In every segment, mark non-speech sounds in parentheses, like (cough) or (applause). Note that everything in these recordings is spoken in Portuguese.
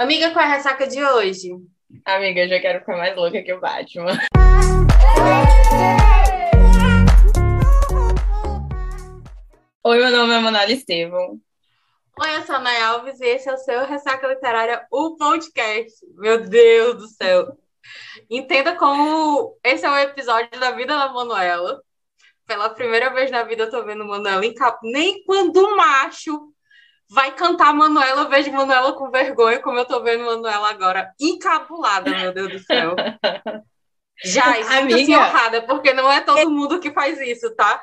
Amiga, qual é a ressaca de hoje? Amiga, eu já quero ficar mais louca que o Batman. Oi, meu nome é Manuela Estevam. Oi, eu sou a Nay Alves e esse é o seu Ressaca Literária, o podcast. Meu Deus do céu. Entenda como esse é o episódio da vida da Manuela. Pela primeira vez na vida eu tô vendo Manuela em capa. Nem quando o macho vai cantar Manuela, eu vejo Manuela com vergonha, como eu tô vendo Manuela agora, encabulada, meu Deus do céu. Já, sinta-se honrada, porque não é todo mundo que faz isso, tá?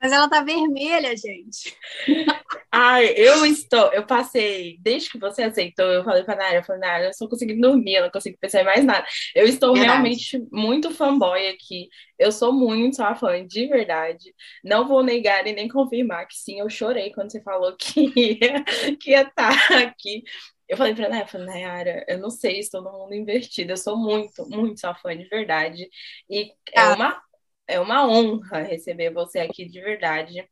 Mas ela tá vermelha, gente. Ai, eu estou, eu passei, desde que você aceitou, eu falei pra Nara, eu falei, Nara, eu não estou conseguindo dormir, eu não consigo pensar em mais nada. Eu estou verdade. realmente muito fanboy aqui. Eu sou muito sua fã, de verdade. Não vou negar e nem confirmar que sim, eu chorei quando você falou que ia, que ia estar tá aqui. Eu falei pra Nara, falei, Nayara, eu não sei, estou no mundo invertido. Eu sou muito, muito sua fã, de verdade. E é ah. uma é uma honra receber você aqui de verdade.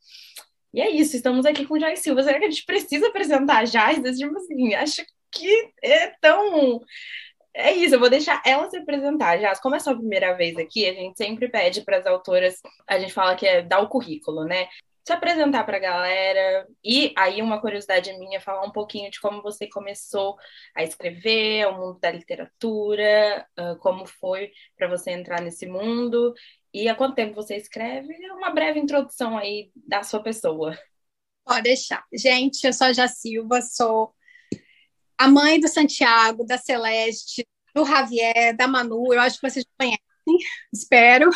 E é isso, estamos aqui com o Jai Silva. Será que a gente precisa apresentar a Jai? Tipo assim, acho que é tão. É isso, eu vou deixar ela se apresentar. Já, como é a sua primeira vez aqui, a gente sempre pede para as autoras, a gente fala que é dar o currículo, né? Se apresentar para a galera. E aí, uma curiosidade minha, falar um pouquinho de como você começou a escrever, o mundo da literatura, como foi para você entrar nesse mundo e há quanto tempo você escreve? É uma breve introdução aí da sua pessoa. Pode deixar. Gente, eu sou a Jacilva, sou a mãe do Santiago, da Celeste, do Javier, da Manu, eu acho que vocês conhecem, (laughs) espero.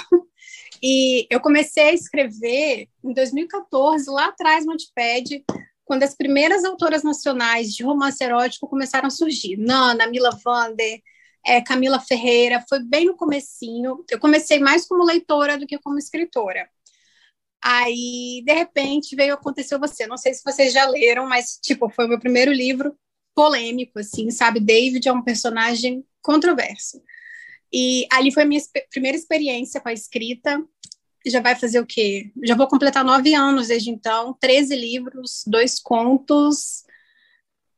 E eu comecei a escrever em 2014, lá atrás no Notepad, quando as primeiras autoras nacionais de romance erótico começaram a surgir. Nana, Mila Vander, é, Camila Ferreira, foi bem no comecinho. Eu comecei mais como leitora do que como escritora. Aí, de repente, veio acontecer você. Não sei se vocês já leram, mas, tipo, foi o meu primeiro livro polêmico, assim, sabe? David é um personagem controverso. E ali foi a minha primeira experiência com a escrita. Já vai fazer o quê? Já vou completar nove anos desde então, 13 livros, dois contos,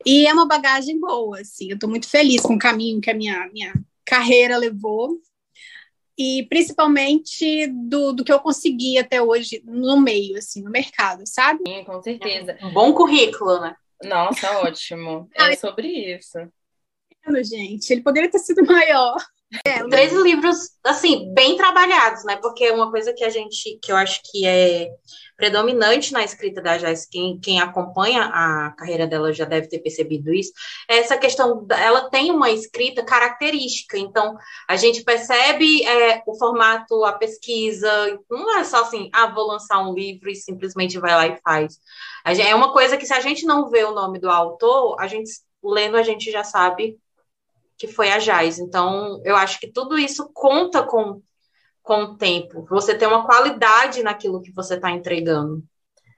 e é uma bagagem boa, assim. Eu estou muito feliz com o caminho que a minha, minha carreira levou. E principalmente do, do que eu consegui até hoje no meio, assim, no mercado, sabe? Sim, com certeza. Um bom currículo, né? Nossa, ótimo. (laughs) É sobre isso. Gente, ele poderia ter sido maior. É, Três livros, assim, bem trabalhados, né? Porque uma coisa que a gente, que eu acho que é predominante na escrita da Jess, quem, quem acompanha a carreira dela já deve ter percebido isso, é essa questão, ela tem uma escrita característica, então a gente percebe é, o formato, a pesquisa, não é só assim, ah, vou lançar um livro e simplesmente vai lá e faz. É uma coisa que se a gente não vê o nome do autor, a gente lendo a gente já sabe que foi a Jais. Então, eu acho que tudo isso conta com, com o tempo. Você tem uma qualidade naquilo que você está entregando.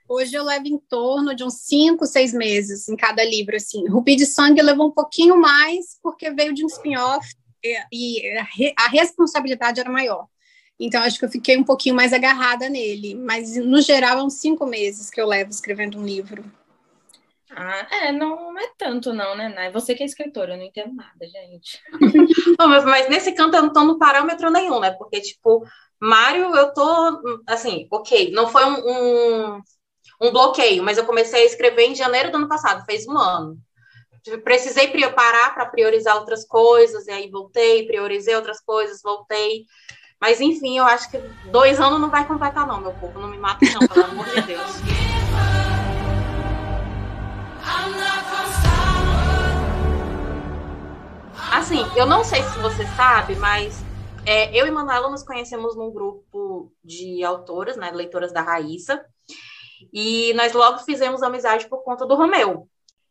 Hoje eu levo em torno de uns cinco, seis meses em cada livro. Assim, Rubi de Sangue levou um pouquinho mais porque veio de um spin-off e, e a responsabilidade era maior. Então, acho que eu fiquei um pouquinho mais agarrada nele. Mas, no geral, é uns cinco meses que eu levo escrevendo um livro. Ah, é, não, é tanto não, né, Nai? Você que é escritora, eu não entendo nada, gente. (laughs) não, mas, mas, nesse canto eu não tô no parâmetro nenhum, né? Porque, tipo, Mário, eu tô, assim, ok, não foi um, um, um bloqueio, mas eu comecei a escrever em janeiro do ano passado, fez um ano. Precisei parar para priorizar outras coisas, e aí voltei, priorizei outras coisas, voltei. Mas, enfim, eu acho que dois anos não vai completar, não, meu povo. Não me mata, não, pelo amor de Deus. (laughs) Assim, eu não sei se você sabe, mas é, eu e Manuela nos conhecemos num grupo de autoras, né, leitoras da Raíssa, e nós logo fizemos amizade por conta do Romeu.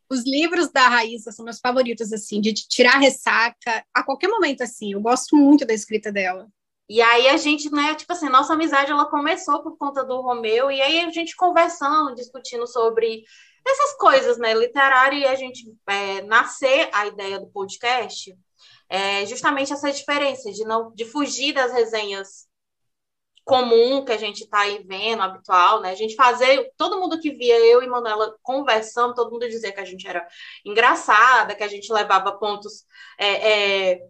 Os livros da Raíssa são meus favoritos, assim, de tirar ressaca a qualquer momento, assim. Eu gosto muito da escrita dela. E aí a gente, né, tipo assim, nossa amizade ela começou por conta do Romeu, e aí a gente conversando, discutindo sobre essas coisas, né, literária, e a gente é, nascer a ideia do podcast é justamente essa diferença de não de fugir das resenhas comum que a gente está aí vendo, habitual, né? A gente fazer, todo mundo que via eu e Manuela conversando, todo mundo dizia que a gente era engraçada, que a gente levava pontos é, é,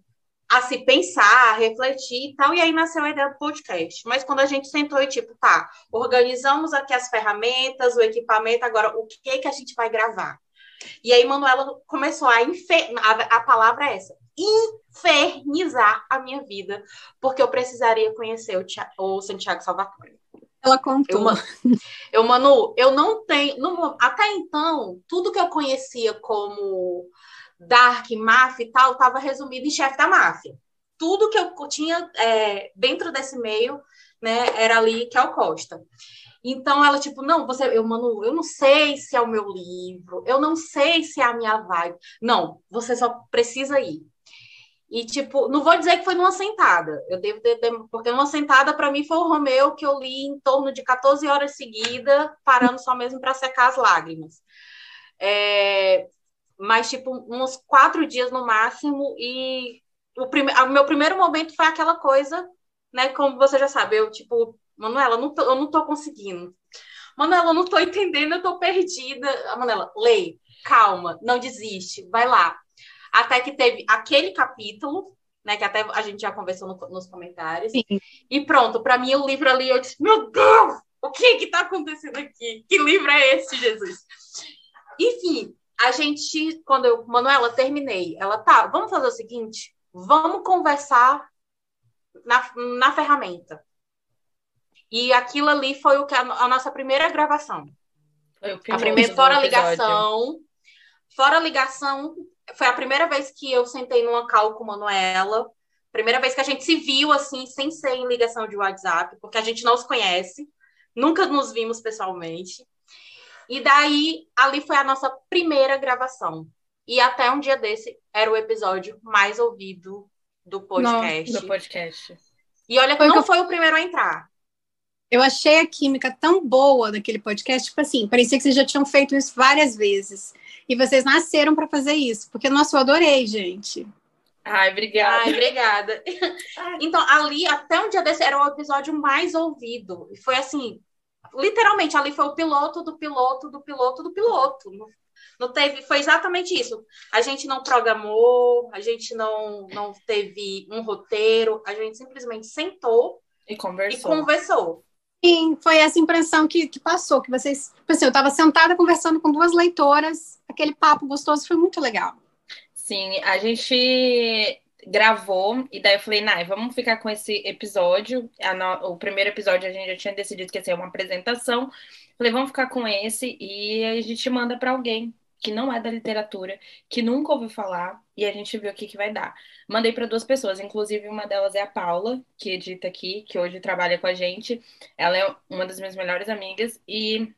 a se pensar, a refletir e tal, e aí nasceu a ideia do podcast. Mas quando a gente sentou e tipo, tá, organizamos aqui as ferramentas, o equipamento, agora o que que a gente vai gravar? E aí Manuela começou a, infer... a, a palavra é essa, infernizar a minha vida, porque eu precisaria conhecer o, Tia, o Santiago Salvatore. Ela contou. Eu, eu, Manu, eu não tenho. Não, até então, tudo que eu conhecia como Dark, máfia e tal, estava resumido em chefe da máfia. Tudo que eu tinha é, dentro desse meio, né, era ali que é o Costa. Então ela, tipo, não, você, eu, Manu, eu não sei se é o meu livro, eu não sei se é a minha vibe. Não, você só precisa ir. E, tipo, não vou dizer que foi numa sentada. Eu devo porque numa sentada, para mim, foi o Romeu que eu li em torno de 14 horas seguidas, parando só mesmo para secar as lágrimas. É, mas, tipo, uns quatro dias no máximo. E o, prime... o meu primeiro momento foi aquela coisa, né? Como você já sabe, eu, tipo, Manuela, não tô, eu não tô conseguindo. Manuela, eu não tô entendendo, eu tô perdida. A Manuela, lê, calma, não desiste, vai lá até que teve aquele capítulo, né? Que até a gente já conversou no, nos comentários. Sim. E pronto, para mim o livro ali, eu disse, meu Deus, o que que tá acontecendo aqui? Que livro é esse, Jesus? Enfim, a gente, quando eu, Manuela, terminei, ela, tá, vamos fazer o seguinte, vamos conversar na, na ferramenta. E aquilo ali foi o que a, a nossa primeira gravação. a primeira fora ligação, fora ligação, foi a primeira vez que eu sentei numa call com Manuela. Primeira vez que a gente se viu assim, sem ser em ligação de WhatsApp, porque a gente não se conhece, nunca nos vimos pessoalmente. E daí, ali foi a nossa primeira gravação. E até um dia desse era o episódio mais ouvido do podcast. Não, do podcast. E olha que foi não que foi o primeiro a entrar. Eu achei a química tão boa daquele podcast, tipo assim, parecia que vocês já tinham feito isso várias vezes. E vocês nasceram para fazer isso, porque, nossa, eu adorei, gente. Ai, obrigada. Ai, obrigada. (laughs) então, ali, até um dia desse, era o episódio mais ouvido. E foi assim, literalmente, ali foi o piloto do piloto do piloto do piloto. Não teve, foi exatamente isso. A gente não programou, a gente não, não teve um roteiro, a gente simplesmente sentou e conversou. E conversou. Sim, foi essa impressão que, que passou, que vocês. Tipo assim, eu estava sentada conversando com duas leitoras, aquele papo gostoso foi muito legal. Sim, a gente gravou, e daí eu falei, Nai, vamos ficar com esse episódio. No... O primeiro episódio a gente já tinha decidido que ia ser uma apresentação. Falei, vamos ficar com esse e a gente manda para alguém que não é da literatura, que nunca ouviu falar, e a gente viu o que, que vai dar. Mandei para duas pessoas, inclusive uma delas é a Paula, que edita aqui, que hoje trabalha com a gente. Ela é uma das minhas melhores amigas, e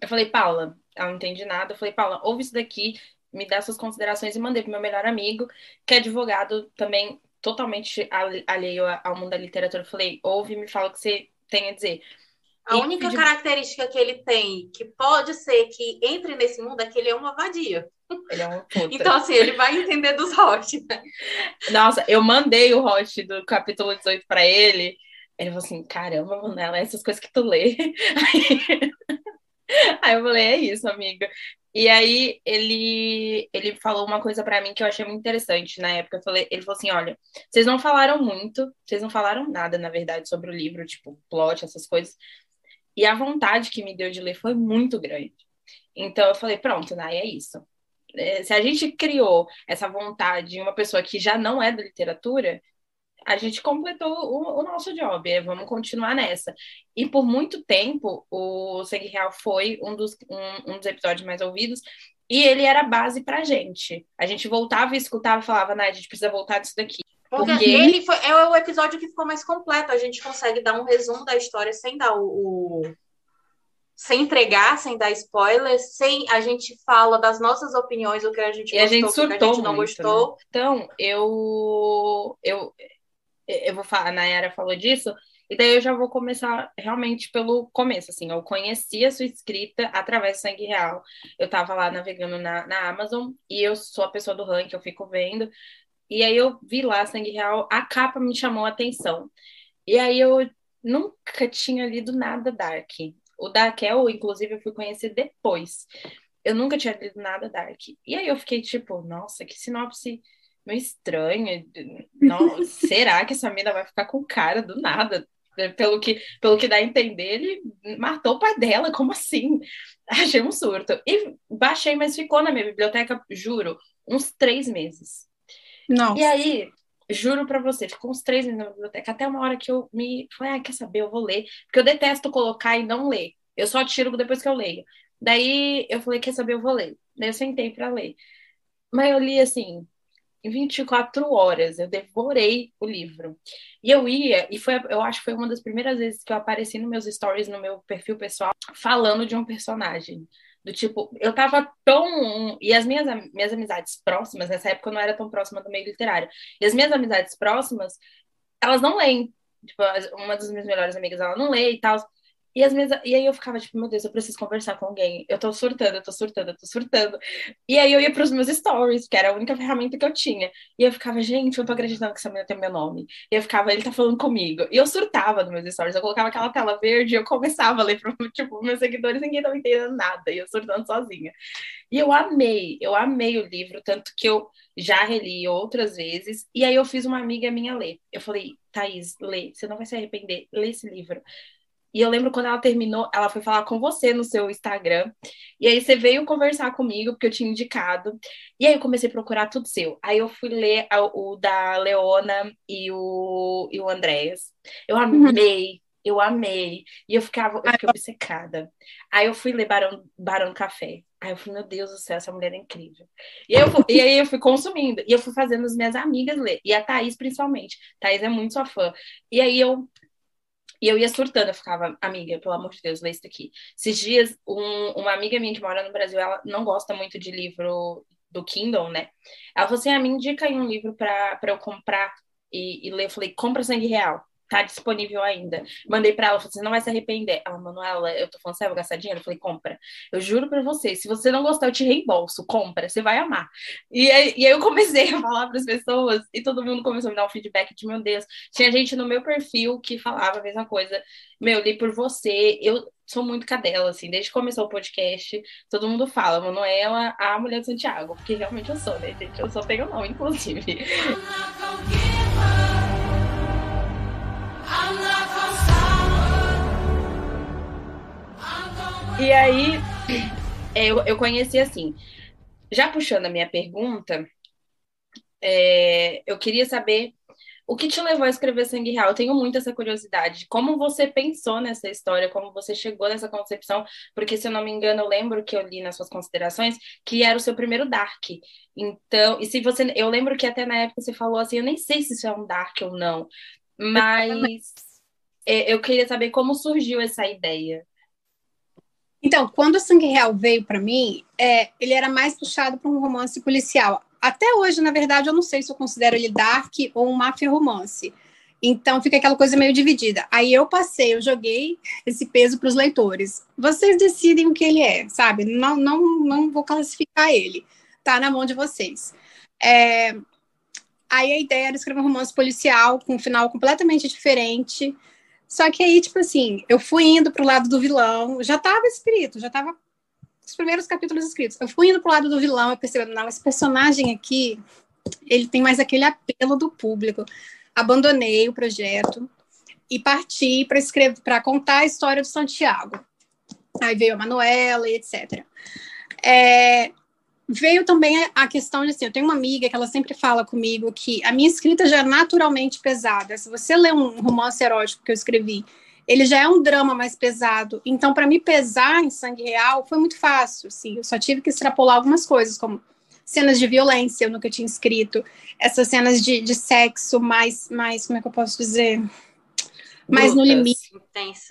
eu falei, Paula, ela não entende nada. Eu falei, Paula, ouve isso daqui, me dá suas considerações, e mandei pro meu melhor amigo, que é advogado também totalmente alheio ao mundo da literatura. Eu falei, ouve e me fala o que você tem a dizer. A e única característica que ele tem, que pode ser que entre nesse mundo, é que ele é uma vadia. Ele é uma puta. (laughs) Então, assim, ele vai entender dos hosts, né? Nossa, eu mandei o host do capítulo 18 para ele. Ele falou assim: caramba, Manela, essas coisas que tu lê. (laughs) Aí, aí eu falei: é isso, amiga. E aí ele ele falou uma coisa para mim que eu achei muito interessante na época. Eu falei, ele falou assim: olha, vocês não falaram muito, vocês não falaram nada, na verdade, sobre o livro, tipo, plot, essas coisas. E a vontade que me deu de ler foi muito grande. Então eu falei, pronto, Nai, é isso. É, se a gente criou essa vontade em uma pessoa que já não é da literatura, a gente completou o, o nosso job, é, vamos continuar nessa. E por muito tempo, o Segue Real foi um dos, um, um dos episódios mais ouvidos, e ele era base pra gente. A gente voltava e escutava e falava, Nai, a gente precisa voltar disso daqui. Porque, Porque ele foi, é o episódio que ficou mais completo. A gente consegue dar um resumo da história sem dar o, o, sem entregar, sem dar spoilers, sem a gente fala das nossas opiniões, o que a gente e gostou, a gente surtou o que a gente não muito, gostou. Né? Então, eu eu eu vou falar, a Nayara falou disso, e daí eu já vou começar realmente pelo começo, assim, eu conheci a sua escrita através do Sangue Real. Eu tava lá navegando na, na Amazon, e eu sou a pessoa do ranking, eu fico vendo, e aí eu vi lá Sangue Real, a capa me chamou a atenção. E aí eu nunca tinha lido nada Dark. O Darkel, inclusive, eu fui conhecer depois. Eu nunca tinha lido nada Dark. E aí eu fiquei tipo, nossa, que sinopse meio estranha. Não, será que essa mina vai ficar com cara do nada? Pelo que, pelo que dá a entender, ele matou o pai dela, como assim? (laughs) Achei um surto. E baixei, mas ficou na minha biblioteca, juro, uns três meses. Não. E aí, juro para você, ficou uns três meses na biblioteca, até uma hora que eu me falei, ah, quer saber, eu vou ler. Porque eu detesto colocar e não ler. Eu só tiro depois que eu leio. Daí eu falei, quer saber, eu vou ler. Daí eu sentei para ler. Mas eu li assim, em 24 horas, eu devorei o livro. E eu ia, e foi, eu acho que foi uma das primeiras vezes que eu apareci nos meus stories, no meu perfil pessoal, falando de um personagem. Do tipo, eu tava tão. E as minhas, minhas amizades próximas, nessa época eu não era tão próxima do meio literário. E as minhas amizades próximas, elas não leem. Tipo, uma das minhas melhores amigas, ela não lê e tal. E, as minhas, e aí eu ficava tipo, meu Deus, eu preciso conversar com alguém. Eu tô surtando, eu tô surtando, eu tô surtando. E aí eu ia pros meus stories, que era a única ferramenta que eu tinha. E eu ficava, gente, eu tô acreditando que essa menina tem meu nome. E eu ficava, ele tá falando comigo. E eu surtava nos meus stories. Eu colocava aquela tela verde e eu começava a ler pro, (laughs) tipo, meus seguidores, ninguém tava entendendo nada. E eu surtando sozinha. E eu amei, eu amei o livro, tanto que eu já reli outras vezes. E aí eu fiz uma amiga minha ler. Eu falei, Thaís, lê, você não vai se arrepender, lê esse livro. E eu lembro quando ela terminou, ela foi falar com você no seu Instagram. E aí você veio conversar comigo, porque eu tinha indicado. E aí eu comecei a procurar tudo seu. Aí eu fui ler o, da Leona e o, e o Andréas. Eu amei, eu amei. E eu ficava, eu fiquei obcecada. Aí eu fui ler Barão, Barão Café. Aí eu falei, meu Deus do céu, essa mulher é incrível. E, eu, e aí eu fui consumindo. E eu fui fazendo as minhas amigas ler. E a Thaís, principalmente. Thaís é muito sua fã. E aí eu e eu ia surtando, eu ficava, amiga, pelo amor de Deus, lê isso daqui. Esses dias, um, uma amiga minha que mora no Brasil, ela não gosta muito de livro do Kindle, né? Ela falou assim: ah, me indica aí um livro para eu comprar e, e ler. Eu falei: compra sangue real tá disponível ainda. Mandei para ela, falei, você não vai se arrepender. Ela, Manuela, eu tô falando, você vai gastar dinheiro? Eu falei, compra. Eu juro para você, se você não gostar, eu te reembolso, compra, você vai amar. E aí, e aí eu comecei a (laughs) falar para as pessoas e todo mundo começou a me dar um feedback de, meu Deus, tinha gente no meu perfil que falava a mesma coisa. Meu, li por você, eu sou muito cadela, assim, desde que começou o podcast, todo mundo fala, Manuela, a mulher de Santiago, porque realmente eu sou, né, gente? Eu só tenho nome, inclusive. E aí, eu, eu conheci assim. Já puxando a minha pergunta, é, eu queria saber o que te levou a escrever Sangue Real? Eu tenho muito essa curiosidade. Como você pensou nessa história? Como você chegou nessa concepção? Porque, se eu não me engano, eu lembro que eu li nas suas considerações que era o seu primeiro Dark. Então, e se você. Eu lembro que até na época você falou assim: eu nem sei se isso é um Dark ou não, mas é, eu queria saber como surgiu essa ideia. Então, quando o Sangue Real veio para mim, é, ele era mais puxado para um romance policial. Até hoje, na verdade, eu não sei se eu considero ele dark ou um máfia romance. Então fica aquela coisa meio dividida. Aí eu passei, eu joguei esse peso para os leitores. Vocês decidem o que ele é, sabe? Não, não, não vou classificar ele. Tá na mão de vocês. É... Aí a ideia era escrever um romance policial com um final completamente diferente. Só que aí, tipo assim, eu fui indo pro lado do vilão, já estava escrito, já estava os primeiros capítulos escritos. Eu fui indo pro lado do vilão, eu percebi, não, esse personagem aqui, ele tem mais aquele apelo do público. Abandonei o projeto e parti para escrever, para contar a história do Santiago. Aí veio a Manuela e etc. É, veio também a questão de assim, eu tenho uma amiga que ela sempre fala comigo que a minha escrita já é naturalmente pesada. Se você lê um romance erótico que eu escrevi, ele já é um drama mais pesado. Então, para me pesar em sangue real foi muito fácil. Assim, eu só tive que extrapolar algumas coisas, como cenas de violência, eu nunca tinha escrito, essas cenas de, de sexo mais, mais, como é que eu posso dizer? Mais no limite.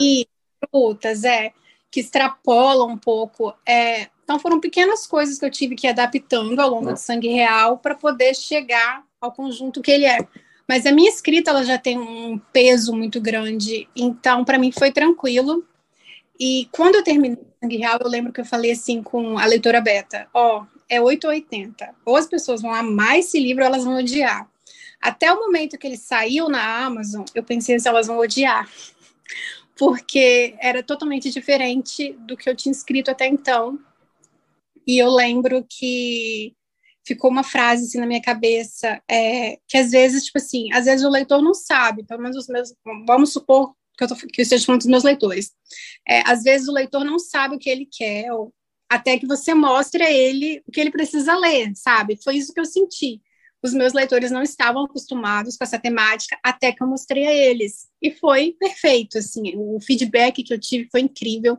E lutas, é, que extrapolam um pouco. É, então foram pequenas coisas que eu tive que ir adaptando ao longo do Sangue Real para poder chegar ao conjunto que ele é. Mas a minha escrita ela já tem um peso muito grande, então para mim foi tranquilo. E quando eu terminei Sangue Real, eu lembro que eu falei assim com a leitora Beta, ó, oh, é 880. Ou as pessoas vão amar esse livro, ou elas vão odiar. Até o momento que ele saiu na Amazon, eu pensei se elas vão odiar. Porque era totalmente diferente do que eu tinha escrito até então. E eu lembro que ficou uma frase assim na minha cabeça, é, que às vezes, tipo assim, às vezes o leitor não sabe, pelo menos os meus, vamos supor que eu, tô, que eu esteja falando dos meus leitores, é, às vezes o leitor não sabe o que ele quer, ou, até que você mostre a ele o que ele precisa ler, sabe? Foi isso que eu senti. Os meus leitores não estavam acostumados com essa temática até que eu mostrei a eles. E foi perfeito, assim, o feedback que eu tive foi incrível.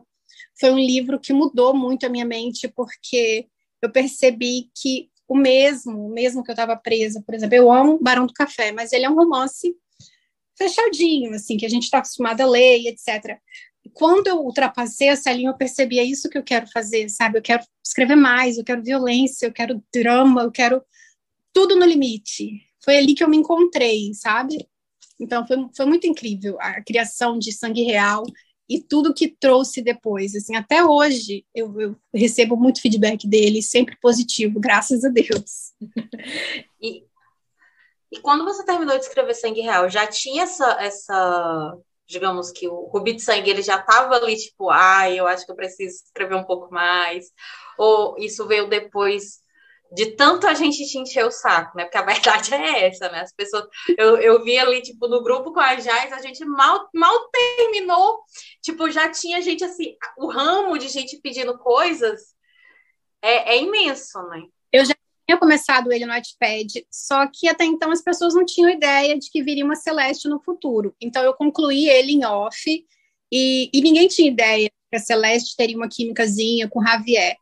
Foi um livro que mudou muito a minha mente, porque eu percebi que o mesmo, o mesmo que eu estava presa, por exemplo, eu amo Barão do Café, mas ele é um romance fechadinho, assim, que a gente está acostumado a ler etc. Quando eu ultrapassei essa linha, eu percebi é isso que eu quero fazer, sabe? Eu quero escrever mais, eu quero violência, eu quero drama, eu quero tudo no limite. Foi ali que eu me encontrei, sabe? Então foi, foi muito incrível a criação de Sangue Real e tudo que trouxe depois. Assim, até hoje eu, eu recebo muito feedback dele, sempre positivo, graças a Deus. (laughs) e, e quando você terminou de escrever Sangue Real, já tinha essa, essa digamos que o Rubi de Sangue ele já estava ali, tipo, ai, ah, eu acho que eu preciso escrever um pouco mais, ou isso veio depois de tanto a gente te encher o saco, né? Porque a (laughs) verdade é essa, né? As pessoas. Eu, eu vi ali, tipo, no grupo com a Jais, a gente mal, mal terminou. Tipo, já tinha gente assim, o ramo de gente pedindo coisas é, é imenso, né? Eu já tinha começado ele no iPad, só que até então as pessoas não tinham ideia de que viria uma Celeste no futuro. Então eu concluí ele em off e, e ninguém tinha ideia que a Celeste teria uma químicazinha com Javier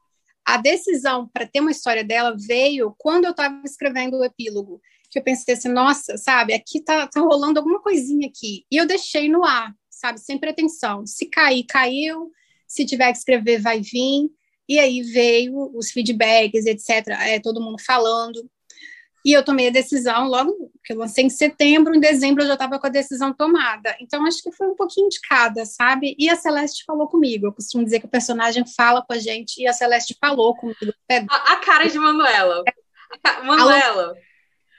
a decisão para ter uma história dela veio quando eu estava escrevendo o epílogo, que eu pensei assim, nossa, sabe, aqui tá, tá rolando alguma coisinha aqui. E eu deixei no ar, sabe, sem pretensão. Se cair, caiu. Se tiver que escrever, vai vir. E aí veio os feedbacks, etc. É, todo mundo falando. E eu tomei a decisão logo que eu lancei em setembro, em dezembro eu já estava com a decisão tomada. Então acho que foi um pouquinho de cada, sabe? E a Celeste falou comigo. Eu costumo dizer que o personagem fala com a gente e a Celeste falou comigo. A, a cara de Manuela. Manuela.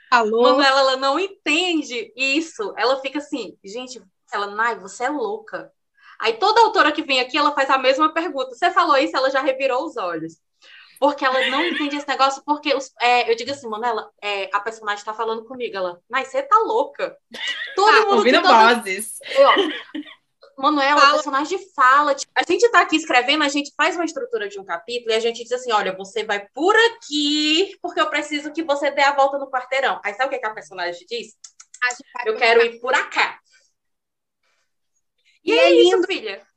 Falou. Manuela, ela não entende isso. Ela fica assim, gente, ela, Nai, você é louca. Aí toda autora que vem aqui, ela faz a mesma pergunta. Você falou isso, ela já revirou os olhos porque ela não entende esse negócio, porque os, é, eu digo assim, mano, ela, é, a personagem tá falando comigo, ela, mas você tá louca. Todo ah, mundo ouvindo todo... vozes. Manuela, fala. o personagem fala. Tipo, a gente tá aqui escrevendo, a gente faz uma estrutura de um capítulo e a gente diz assim: olha, você vai por aqui, porque eu preciso que você dê a volta no quarteirão. Aí sabe o que, que a personagem diz? Eu quero ir por cá. E, e é, é isso, filha.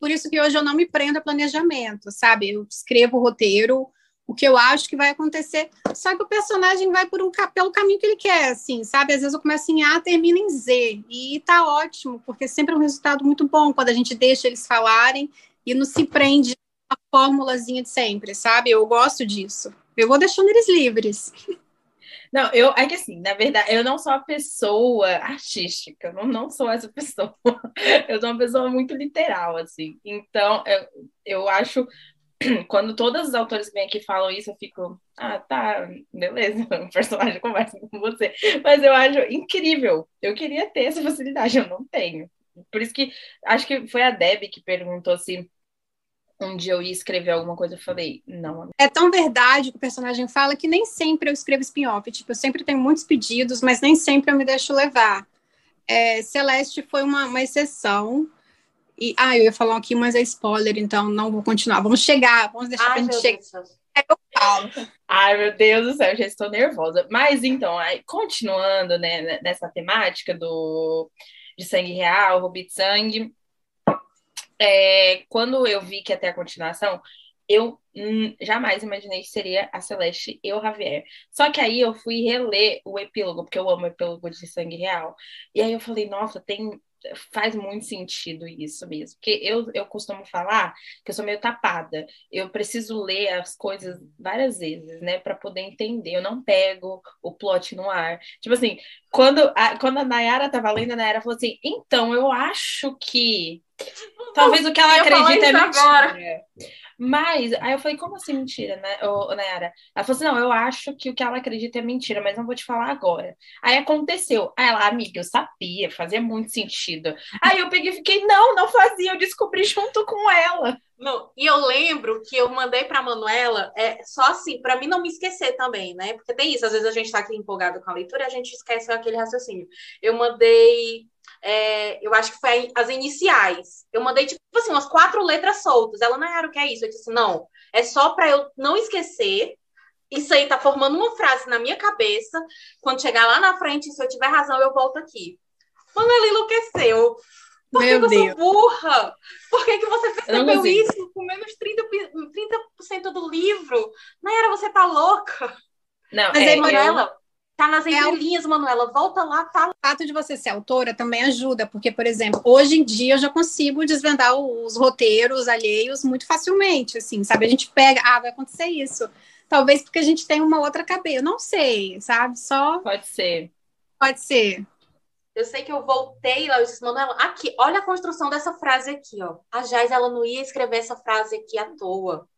Por isso que hoje eu não me prendo a planejamento, sabe? Eu escrevo o roteiro, o que eu acho que vai acontecer. Só que o personagem vai por um pelo caminho que ele quer, assim, sabe? Às vezes eu começo em A, termino em Z. E tá ótimo, porque sempre é um resultado muito bom quando a gente deixa eles falarem e não se prende a fórmulazinha de sempre, sabe? Eu gosto disso. Eu vou deixando eles livres. (laughs) Não, eu é que assim, na verdade, eu não sou a pessoa artística, eu não, não sou essa (laughs) pessoa. Eu sou uma pessoa muito literal, assim. Então, eu, eu acho (clears throat) quando todos os autores vêm aqui falam isso, eu fico, ah, tá, beleza, (laughs) o personagem conversa com você. Mas eu acho incrível. Eu queria ter essa facilidade, eu não tenho. Por isso que acho que foi a Deb que perguntou se um dia eu ia escrever alguma coisa, eu falei, não. É tão verdade que o personagem fala que nem sempre eu escrevo spin-off. Tipo, eu sempre tenho muitos pedidos, mas nem sempre eu me deixo levar. É, Celeste foi uma, uma exceção. E, ah, eu ia falar aqui, mas é spoiler, então não vou continuar. Vamos chegar, vamos deixar Ai, pra gente chegar. É eu falo. Ai, meu Deus do céu, já estou nervosa. Mas então, aí, continuando né, nessa temática do de sangue real, rubi de sangue, é, quando eu vi que ter a continuação, eu hum, jamais imaginei que seria a Celeste e o Javier. Só que aí eu fui reler o epílogo, porque eu amo epílogo de Sangue Real. E aí eu falei, nossa, tem faz muito sentido isso mesmo. Porque eu, eu costumo falar que eu sou meio tapada. Eu preciso ler as coisas várias vezes, né, para poder entender. Eu não pego o plot no ar. Tipo assim, quando a, quando a Nayara tava lendo, a Nayara falou assim: então, eu acho que. Talvez o que ela acredita é mentira. Agora. Mas, aí eu falei, como assim mentira, né, ô, Nayara? Ela falou assim, não, eu acho que o que ela acredita é mentira, mas não vou te falar agora. Aí aconteceu. Aí ela, amiga, eu sabia, fazia muito sentido. Aí eu peguei e fiquei, não, não fazia, eu descobri junto com ela. Não, e eu lembro que eu mandei para Manuela, é só assim, para mim não me esquecer também, né? Porque tem isso, às vezes a gente está aqui empolgado com a leitura e a gente esquece aquele raciocínio. Eu mandei é, eu acho que foi as iniciais. Eu mandei, tipo assim, umas quatro letras soltas. Ela, não era o que é isso? Eu disse, não, é só para eu não esquecer. Isso aí tá formando uma frase na minha cabeça. Quando chegar lá na frente, se eu tiver razão, eu volto aqui. Mano, ela enlouqueceu. Por que, que eu sou burra? Por que, que você percebeu isso com menos 30%, 30 do livro? Não era você tá louca? Não, Mas é, aí, Manuela, Tá nas é entrelinhas, é, Manuela. Volta lá, tá. O fato de você ser autora também ajuda, porque, por exemplo, hoje em dia eu já consigo desvendar os roteiros alheios muito facilmente, assim, sabe? A gente pega, ah, vai acontecer isso. Talvez porque a gente tem uma outra cabeça. Não sei, sabe? Só. Pode ser. Pode ser. Eu sei que eu voltei lá, eu disse, Manuela, aqui, olha a construção dessa frase aqui, ó. A Jais, ela não ia escrever essa frase aqui à toa.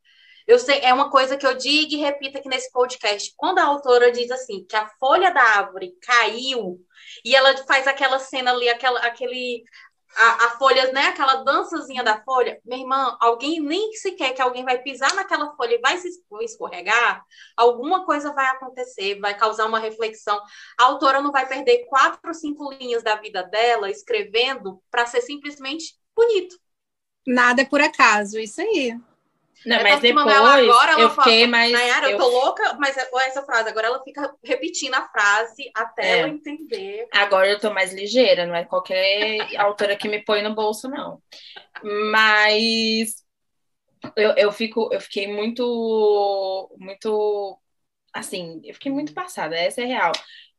Eu sei, é uma coisa que eu digo e repito aqui nesse podcast. Quando a autora diz assim, que a folha da árvore caiu, e ela faz aquela cena ali, aquela, aquele. A, a folha, né? Aquela dançazinha da folha. Minha irmã, alguém nem sequer que alguém vai pisar naquela folha e vai se escorregar, alguma coisa vai acontecer, vai causar uma reflexão. A autora não vai perder quatro, cinco linhas da vida dela escrevendo para ser simplesmente bonito. Nada por acaso, isso aí. Não, mas depois agora, eu fiquei fala, mais... Nayara, eu... eu tô louca, mas é, essa frase, agora ela fica repetindo a frase até é. ela entender. Agora eu tô mais ligeira, não é qualquer autora que me põe no bolso, não. Mas eu, eu, fico, eu fiquei muito, muito, assim, eu fiquei muito passada, essa é real.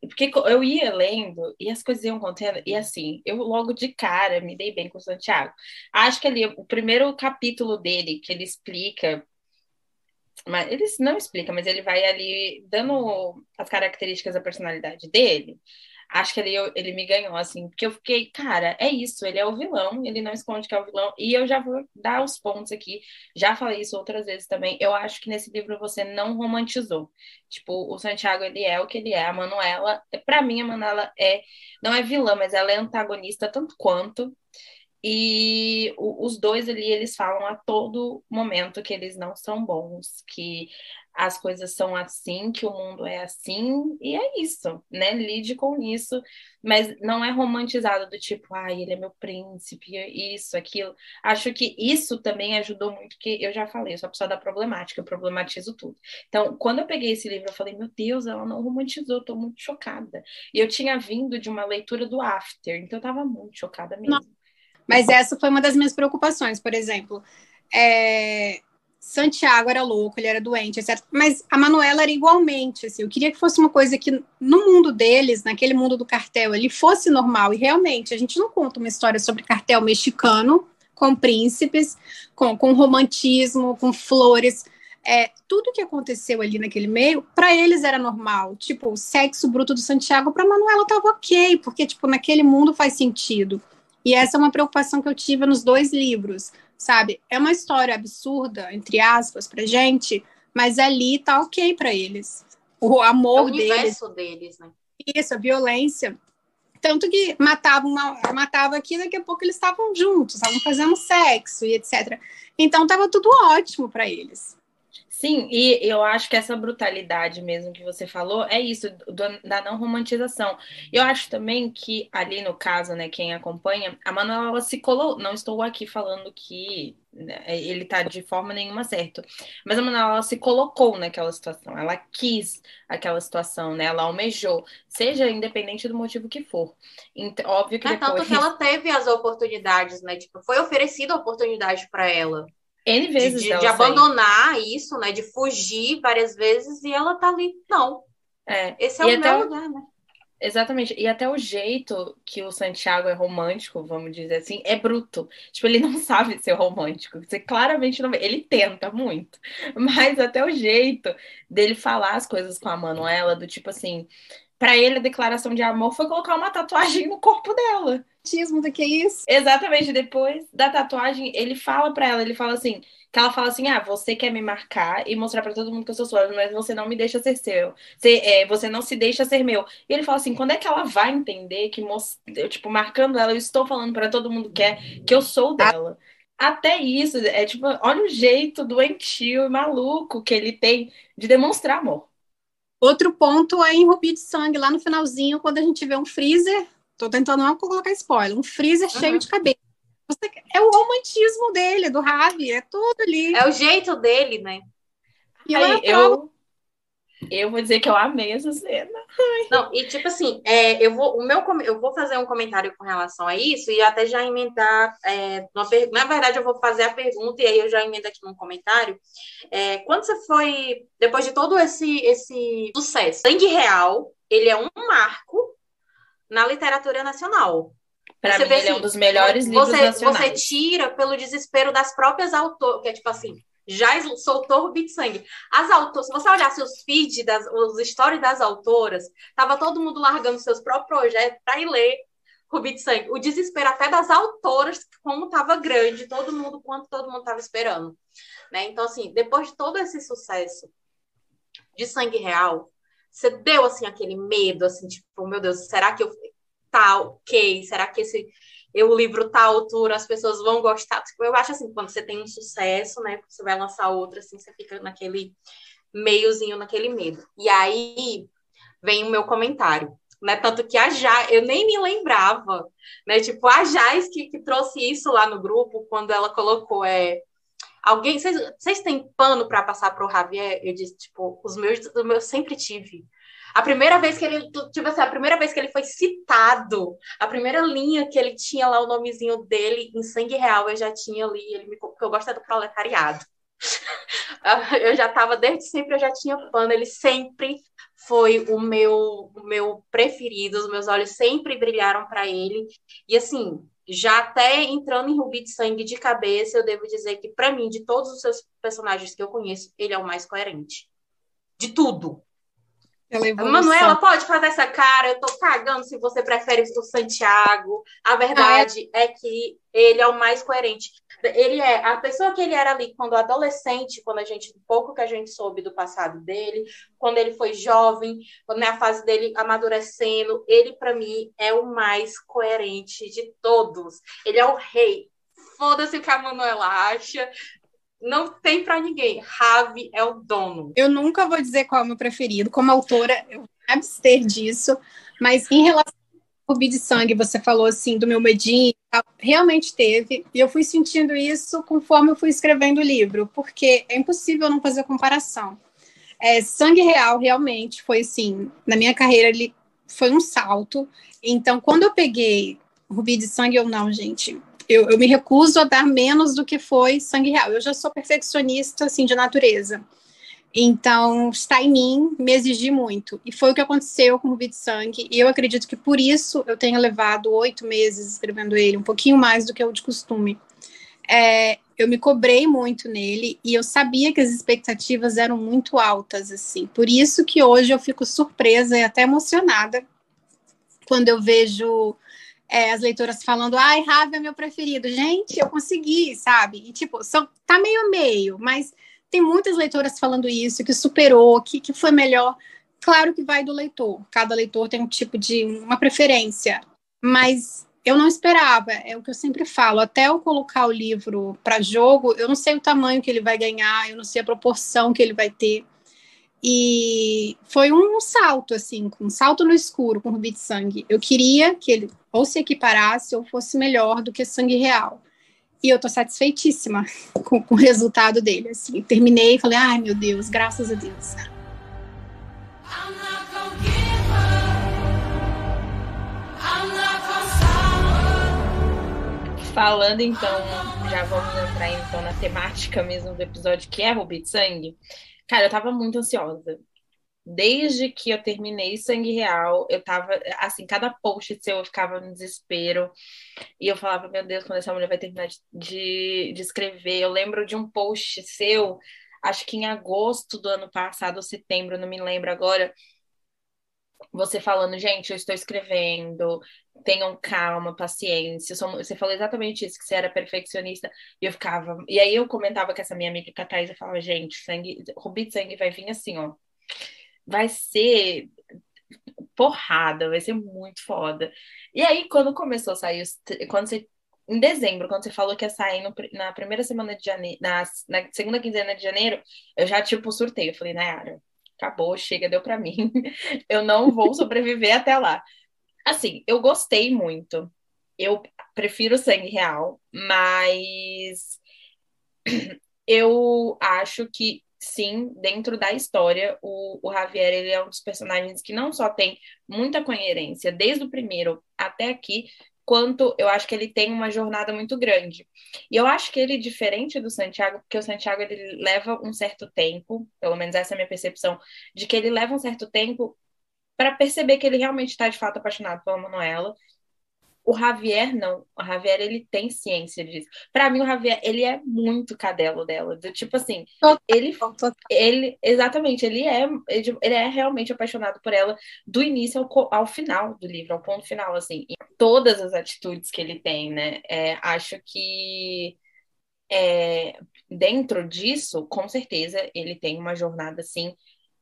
Porque eu ia lendo e as coisas iam acontecendo, e assim, eu logo de cara me dei bem com o Santiago. Acho que ali, o primeiro capítulo dele, que ele explica, mas ele não explica, mas ele vai ali dando as características da personalidade dele acho que ele, ele me ganhou, assim, porque eu fiquei, cara, é isso, ele é o vilão, ele não esconde que é o vilão, e eu já vou dar os pontos aqui, já falei isso outras vezes também, eu acho que nesse livro você não romantizou, tipo, o Santiago, ele é o que ele é, a Manuela, para mim, a Manuela é, não é vilã, mas ela é antagonista tanto quanto, e os dois ali, eles falam a todo momento que eles não são bons, que as coisas são assim, que o mundo é assim, e é isso, né? Lide com isso, mas não é romantizado do tipo, ai, ah, ele é meu príncipe, isso, aquilo. Acho que isso também ajudou muito, que eu já falei, eu sou a pessoa da problemática, eu problematizo tudo. Então, quando eu peguei esse livro, eu falei, meu Deus, ela não romantizou, eu tô muito chocada. E eu tinha vindo de uma leitura do After, então eu tava muito chocada mesmo. Não. Mas essa foi uma das minhas preocupações, por exemplo. É, Santiago era louco, ele era doente, etc. Mas a Manuela era igualmente, assim, eu queria que fosse uma coisa que no mundo deles, naquele mundo do cartel, ele fosse normal. E realmente, a gente não conta uma história sobre cartel mexicano, com príncipes, com, com romantismo, com flores. É, tudo que aconteceu ali naquele meio, para eles era normal. Tipo, o sexo bruto do Santiago, para Manuela tava ok, porque, tipo, naquele mundo faz sentido. E essa é uma preocupação que eu tive nos dois livros sabe? É uma história absurda, entre aspas, pra gente, mas ali tá ok para eles. O amor é o deles, deles né? Isso, a violência. Tanto que matava, uma, matava aqui, daqui a pouco eles estavam juntos, estavam fazendo sexo e etc. Então tava tudo ótimo para eles. Sim, e eu acho que essa brutalidade mesmo que você falou é isso, do, da não romantização. Eu acho também que ali no caso, né, quem acompanha, a Manuela se colocou, não estou aqui falando que né, ele tá de forma nenhuma certo, mas a Manuela se colocou naquela situação, ela quis aquela situação, né, ela almejou, seja independente do motivo que for. Então, óbvio que é depois... tanto que ela teve as oportunidades, né, tipo, foi oferecida a oportunidade para ela. N vezes de, de abandonar isso, né? De fugir várias vezes e ela tá ali. Não. É. Esse é e o meu lugar, né? Exatamente. E até o jeito que o Santiago é romântico, vamos dizer assim, é bruto. Tipo, ele (laughs) não sabe ser romântico. Você claramente não vê. Ele tenta muito. (laughs) Mas até o jeito dele falar as coisas com a Manuela, do tipo assim, para ele a declaração de amor foi colocar uma tatuagem no corpo dela. Do que é isso? Exatamente. Depois da tatuagem, ele fala para ela, ele fala assim, que ela fala assim: ah, você quer me marcar e mostrar para todo mundo que eu sou sua, mas você não me deixa ser seu. Você, é, você não se deixa ser meu. E ele fala assim: quando é que ela vai entender que, eu, tipo, marcando ela, eu estou falando para todo mundo que, é, que eu sou dela? Até isso, é tipo, olha o jeito doentio e maluco que ele tem de demonstrar amor. Outro ponto é em Rubi de Sangue, lá no finalzinho, quando a gente vê um freezer, tô tentando não colocar spoiler, um freezer uhum. cheio de cabelo. Você, é o romantismo dele, do Ravi, é tudo ali. É o jeito dele, né? E Aí, eu, eu vou dizer que eu amei essa cena. Não, e tipo assim, é, eu, vou, o meu, eu vou fazer um comentário com relação a isso e até já emendar. É, uma, na verdade, eu vou fazer a pergunta e aí eu já emendo aqui num comentário. É, quando você foi, depois de todo esse, esse sucesso, Sangue Real, ele é um marco na literatura nacional. Para mim, ele assim, é um dos melhores livros você, nacionais. Você tira pelo desespero das próprias autoras, que é tipo assim, já soltou o Bit Sangue. As autoras, se você olhasse os feeds, das, os stories das autoras, tava todo mundo largando seus próprios projetos para ir ler o Bit Sangue. O desespero até das autoras, como tava grande, todo mundo, quanto todo mundo tava esperando. Né? Então, assim, depois de todo esse sucesso de Sangue Real, você deu, assim, aquele medo, assim, tipo, meu Deus, será que eu... Tá ok, será que esse eu, o livro tá altura, as pessoas vão gostar. Tipo, eu acho assim, quando você tem um sucesso, né? Você vai lançar outro, assim, você fica naquele meiozinho, naquele medo. E aí vem o meu comentário. Né? Tanto que a Jais, eu nem me lembrava, né? Tipo, a Jais que, que trouxe isso lá no grupo, quando ela colocou, é, alguém, vocês têm pano para passar para o Javier? Eu disse, tipo, os meus, os meus sempre tive. A primeira vez que ele, tipo assim, a primeira vez que ele foi citado, a primeira linha que ele tinha lá o nomezinho dele em sangue real, eu já tinha ali, ele me, porque eu gosto é do proletariado. (laughs) eu já estava desde sempre, eu já tinha pano, ele sempre foi o meu, o meu preferido, os meus olhos sempre brilharam para ele. E assim, já até entrando em Rubi de Sangue de cabeça, eu devo dizer que, para mim, de todos os seus personagens que eu conheço, ele é o mais coerente. De tudo. Manuela, pode fazer essa cara, eu tô cagando se você prefere o Santiago. A verdade ah, é. é que ele é o mais coerente. Ele é a pessoa que ele era ali quando adolescente, quando a gente, pouco que a gente soube do passado dele, quando ele foi jovem, quando na fase dele amadurecendo, ele para mim é o mais coerente de todos. Ele é o rei. Foda-se o que a Manuela acha, não tem para ninguém. Ravi é o dono. Eu nunca vou dizer qual é o meu preferido. Como autora, eu vou abster disso. Mas em relação ao Rubi de Sangue, você falou assim do meu medinho. Realmente teve. E eu fui sentindo isso conforme eu fui escrevendo o livro. Porque é impossível não fazer comparação. É, sangue Real, realmente, foi assim. Na minha carreira, ele foi um salto. Então, quando eu peguei Rubi de Sangue, eu não, gente eu, eu me recuso a dar menos do que foi sangue real. Eu já sou perfeccionista, assim, de natureza. Então, está em mim me exigir muito. E foi o que aconteceu com o Rubi de Sangue. E eu acredito que por isso eu tenho levado oito meses escrevendo ele, um pouquinho mais do que o de costume. É, eu me cobrei muito nele e eu sabia que as expectativas eram muito altas, assim. Por isso que hoje eu fico surpresa e até emocionada quando eu vejo é, as leitoras falando, ai, Ravi é meu preferido. Gente, eu consegui, sabe? E, tipo, são, tá meio a meio, mas tem muitas leitoras falando isso, que superou, que, que foi melhor. Claro que vai do leitor. Cada leitor tem um tipo de uma preferência, mas eu não esperava. É o que eu sempre falo. Até eu colocar o livro para jogo, eu não sei o tamanho que ele vai ganhar, eu não sei a proporção que ele vai ter. E foi um salto, assim, um salto no escuro com Rubi de Sangue. Eu queria que ele ou se equiparasse ou fosse melhor do que Sangue Real. E eu tô satisfeitíssima (laughs) com, com o resultado dele. Assim, terminei e falei, ai meu Deus, graças a Deus. Falando então, já vamos entrar então na temática mesmo do episódio, que é Rubi de Sangue. Cara, eu tava muito ansiosa. Desde que eu terminei Sangue Real, eu tava, assim, cada post seu eu ficava no desespero. E eu falava, meu Deus, quando essa mulher vai terminar de, de, escrever. Eu lembro de um post seu, acho que em agosto do ano passado, ou setembro, não me lembro agora, você falando, gente, eu estou escrevendo, tenham calma, paciência. Você falou exatamente isso, que você era perfeccionista. E eu ficava. E aí eu comentava com essa minha amiga Catarina e falava, gente, sangue, rubi de sangue vai vir assim, ó. Vai ser porrada, vai ser muito foda. E aí, quando começou a sair, quando você, em dezembro, quando você falou que ia sair no, na primeira semana de janeiro, na, na segunda quinzena de janeiro, eu já, tipo, surtei. Eu falei, Nayara, acabou, chega, deu para mim. (laughs) eu não vou sobreviver até lá. Assim, eu gostei muito. Eu prefiro sangue real, mas (clears throat) eu acho que sim, dentro da história, o, o Javier ele é um dos personagens que não só tem muita coerência desde o primeiro até aqui, quanto eu acho que ele tem uma jornada muito grande. E eu acho que ele, diferente do Santiago, porque o Santiago ele leva um certo tempo, pelo menos essa é a minha percepção, de que ele leva um certo tempo para perceber que ele realmente está de fato apaixonado pela Manuela o Javier não. O Javier, ele tem ciência disso. Para mim, o Javier, ele é muito cadelo dela. Do, tipo assim, ele, ele, exatamente, ele é, ele é realmente apaixonado por ela do início ao, ao final do livro, ao ponto final, assim. E todas as atitudes que ele tem, né? É, acho que é, dentro disso, com certeza, ele tem uma jornada, assim,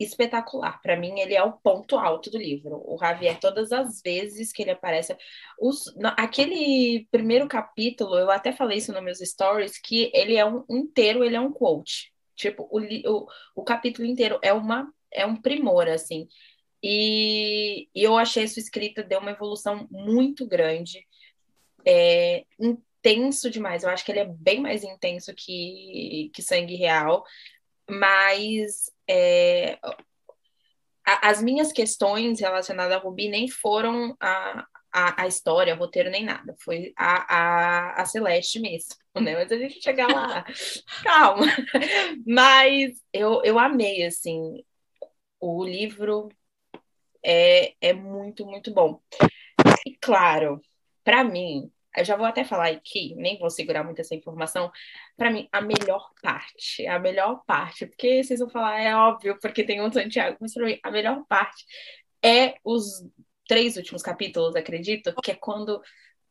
espetacular. Para mim, ele é o ponto alto do livro. O Javier, todas as vezes que ele aparece. Os, aquele primeiro capítulo, eu até falei isso nos meus stories, que ele é um inteiro, ele é um quote. Tipo, o, o, o capítulo inteiro é uma é um primor, assim. E, e eu achei sua escrita deu uma evolução muito grande. É, intenso demais. Eu acho que ele é bem mais intenso que, que Sangue Real mas é, as minhas questões relacionadas a Rubi nem foram a, a, a história, roteiro, nem nada. Foi a, a, a Celeste mesmo, (laughs) né? Mas a gente chegar lá. (laughs) Calma. Mas eu, eu amei, assim. O livro é, é muito, muito bom. E claro, para mim, eu já vou até falar aqui, nem vou segurar muito essa informação. Para mim, a melhor parte, a melhor parte, porque vocês vão falar, é óbvio, porque tem um Santiago, mas para mim, a melhor parte é os três últimos capítulos, acredito, que é quando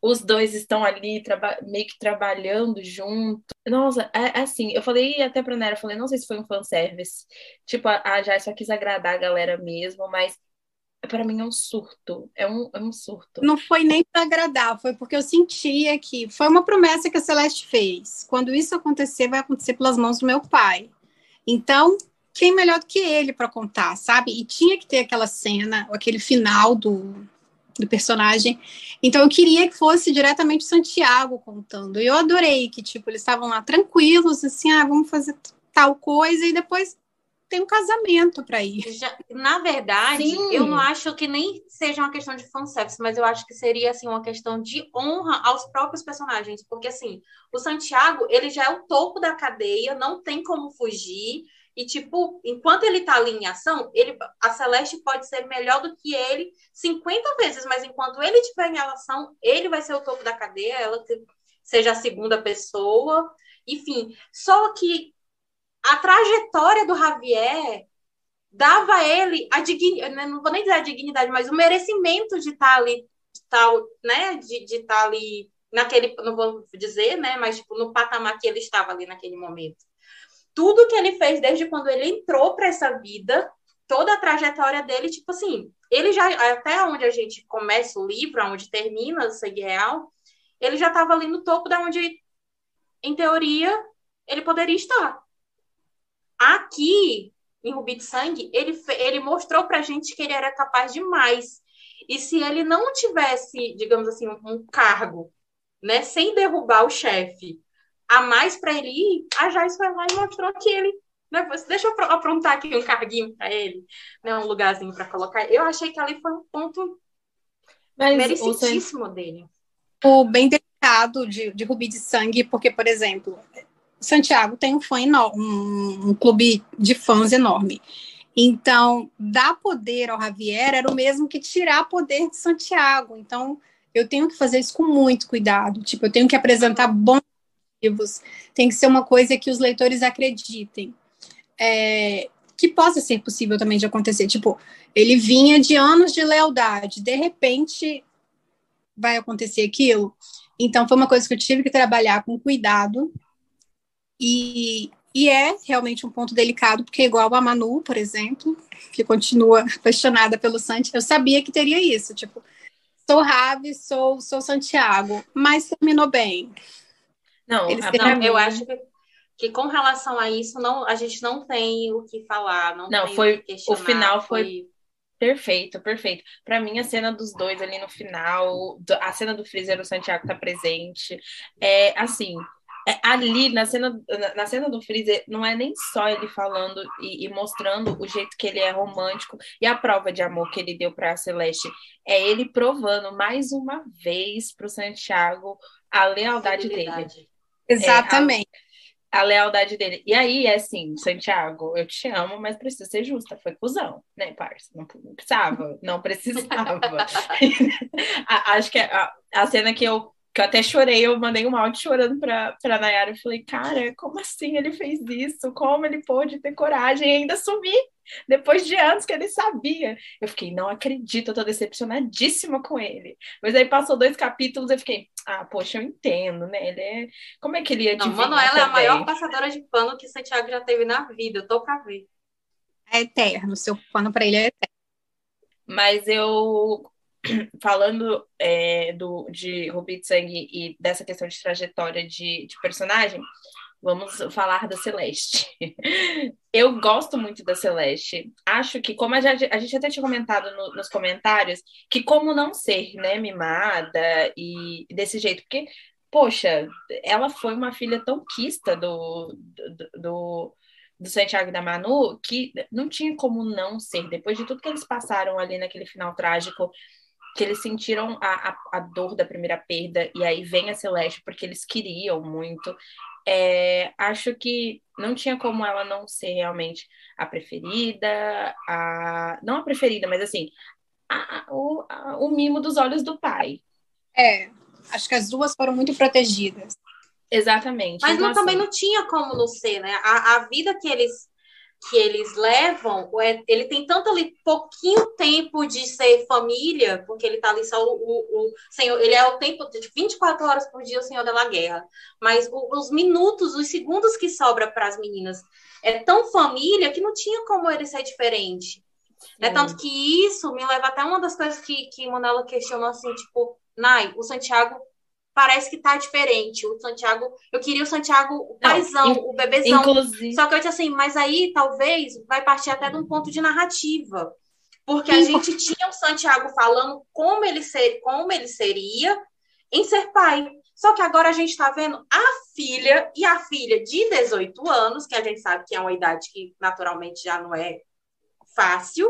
os dois estão ali meio que trabalhando junto. Nossa, é, é assim, eu falei até pra Nera, eu falei, não sei se foi um fanservice. Tipo, a, a Jai só quis agradar a galera mesmo, mas para mim é um surto, é um, é um surto. Não foi nem para agradar, foi porque eu sentia que foi uma promessa que a Celeste fez. Quando isso acontecer, vai acontecer pelas mãos do meu pai. Então, quem melhor do que ele para contar, sabe? E tinha que ter aquela cena, aquele final do, do personagem. Então eu queria que fosse diretamente Santiago contando. E eu adorei que tipo eles estavam lá tranquilos, assim, ah, vamos fazer tal coisa e depois tem um casamento para ir. Já, na verdade, Sim. eu não acho que nem seja uma questão de fanservice, mas eu acho que seria assim uma questão de honra aos próprios personagens, porque assim, o Santiago, ele já é o topo da cadeia, não tem como fugir. E, tipo, enquanto ele tá ali em ação, ele, a Celeste pode ser melhor do que ele 50 vezes, mas enquanto ele estiver em ação, ele vai ser o topo da cadeia, ela seja a segunda pessoa. Enfim, só que a trajetória do Javier dava a ele a dignidade, não vou nem dizer a dignidade, mas o merecimento de estar ali, de estar, né, de, de estar ali naquele, não vou dizer, né, mas tipo, no patamar que ele estava ali naquele momento. Tudo que ele fez desde quando ele entrou para essa vida, toda a trajetória dele, tipo assim, ele já, até onde a gente começa o livro, onde termina o Sangue Real, ele já estava ali no topo da onde, em teoria, ele poderia estar. Aqui, em Rubi de Sangue, ele, ele mostrou pra gente que ele era capaz de mais. E se ele não tivesse, digamos assim, um cargo, né, sem derrubar o chefe, a mais para ele ir, a Jais foi lá e mostrou que ele né, deixa eu aprontar aqui um carguinho para ele, né, um lugarzinho para colocar. Eu achei que ali foi um ponto Mas merecidíssimo o dele. O bem delicado de, de Rubi de Sangue, porque, por exemplo, Santiago tem um fã enorme, um, um clube de fãs enorme. Então, dar poder ao Javier era o mesmo que tirar poder de Santiago. Então, eu tenho que fazer isso com muito cuidado. Tipo, eu tenho que apresentar bons motivos. Tem que ser uma coisa que os leitores acreditem. É, que possa ser possível também de acontecer. Tipo, ele vinha de anos de lealdade, de repente vai acontecer aquilo. Então, foi uma coisa que eu tive que trabalhar com cuidado. E, e é realmente um ponto delicado, porque, igual a Manu, por exemplo, que continua (laughs) apaixonada pelo Santi, eu sabia que teria isso. Tipo, sou Ravi, sou, sou Santiago, mas terminou bem. Não, não eu acho que, que, com relação a isso, não, a gente não tem o que falar. Não, não foi o, o final foi, foi Perfeito, perfeito. Para mim, a cena dos dois ali no final, a cena do Freezer o Santiago tá presente. É assim, ali na cena, na cena do Freezer, não é nem só ele falando e, e, mostrando o jeito que ele é romântico e a prova de amor que ele deu para a Celeste. É ele provando mais uma vez para o Santiago a lealdade dele. Exatamente. É, a, a lealdade dele. E aí, é assim, Santiago, eu te amo, mas precisa ser justa. Foi cuzão, né, parça? Não, não precisava, não precisava. (laughs) (laughs) Acho que a, a cena que eu que eu até chorei, eu mandei um áudio chorando pra, pra Nayara. Eu falei, cara, como assim ele fez isso? Como ele pôde ter coragem e ainda sumir depois de anos que ele sabia? Eu fiquei, não acredito, eu tô decepcionadíssima com ele. Mas aí passou dois capítulos, eu fiquei, ah, poxa, eu entendo, né? Ele é. Como é que ele ia Não, Manuela é a maior passadora de pano que Santiago já teve na vida, eu tô pra ver. É eterno, seu pano pra ele é eterno. Mas eu (clears throat) falando é, do, de Rubi de Sangue e dessa questão de trajetória de, de personagem, vamos falar da Celeste. (laughs) Eu gosto muito da Celeste. Acho que, como a gente, até tinha comentado no, nos comentários, que como não ser, né, mimada e desse jeito, porque, poxa, ela foi uma filha tão quista do, do, do do Santiago e da Manu, que não tinha como não ser. Depois de tudo que eles passaram ali naquele final trágico, que eles sentiram a, a, a, dor da primeira perda e aí vem a Celeste porque eles queriam muito. É, acho que não tinha como ela não ser realmente a preferida, a não a preferida, mas assim, a, o, o mimo dos olhos do pai. É, acho que as duas foram muito protegidas. Exatamente. Mas então, não, assim, também não tinha como não ser, né? A, a vida que eles que eles levam, ele tem tanto ali pouquinho tempo de ser família, porque ele tá ali só o, o, o senhor, ele é o tempo de 24 horas por dia o senhor da guerra, mas o, os minutos, os segundos que sobra para as meninas é tão família que não tinha como ele ser diferente. Né? Tanto que isso me leva até uma das coisas que, que Manela questionou assim, tipo, Nai, o Santiago parece que tá diferente. O Santiago, eu queria o Santiago o paizão, o bebezão. Inclusive... Só que eu disse assim, mas aí talvez vai partir até de um ponto de narrativa. Porque a gente tinha o Santiago falando como ele, ser, como ele seria em ser pai. Só que agora a gente está vendo a filha e a filha de 18 anos, que a gente sabe que é uma idade que naturalmente já não é fácil,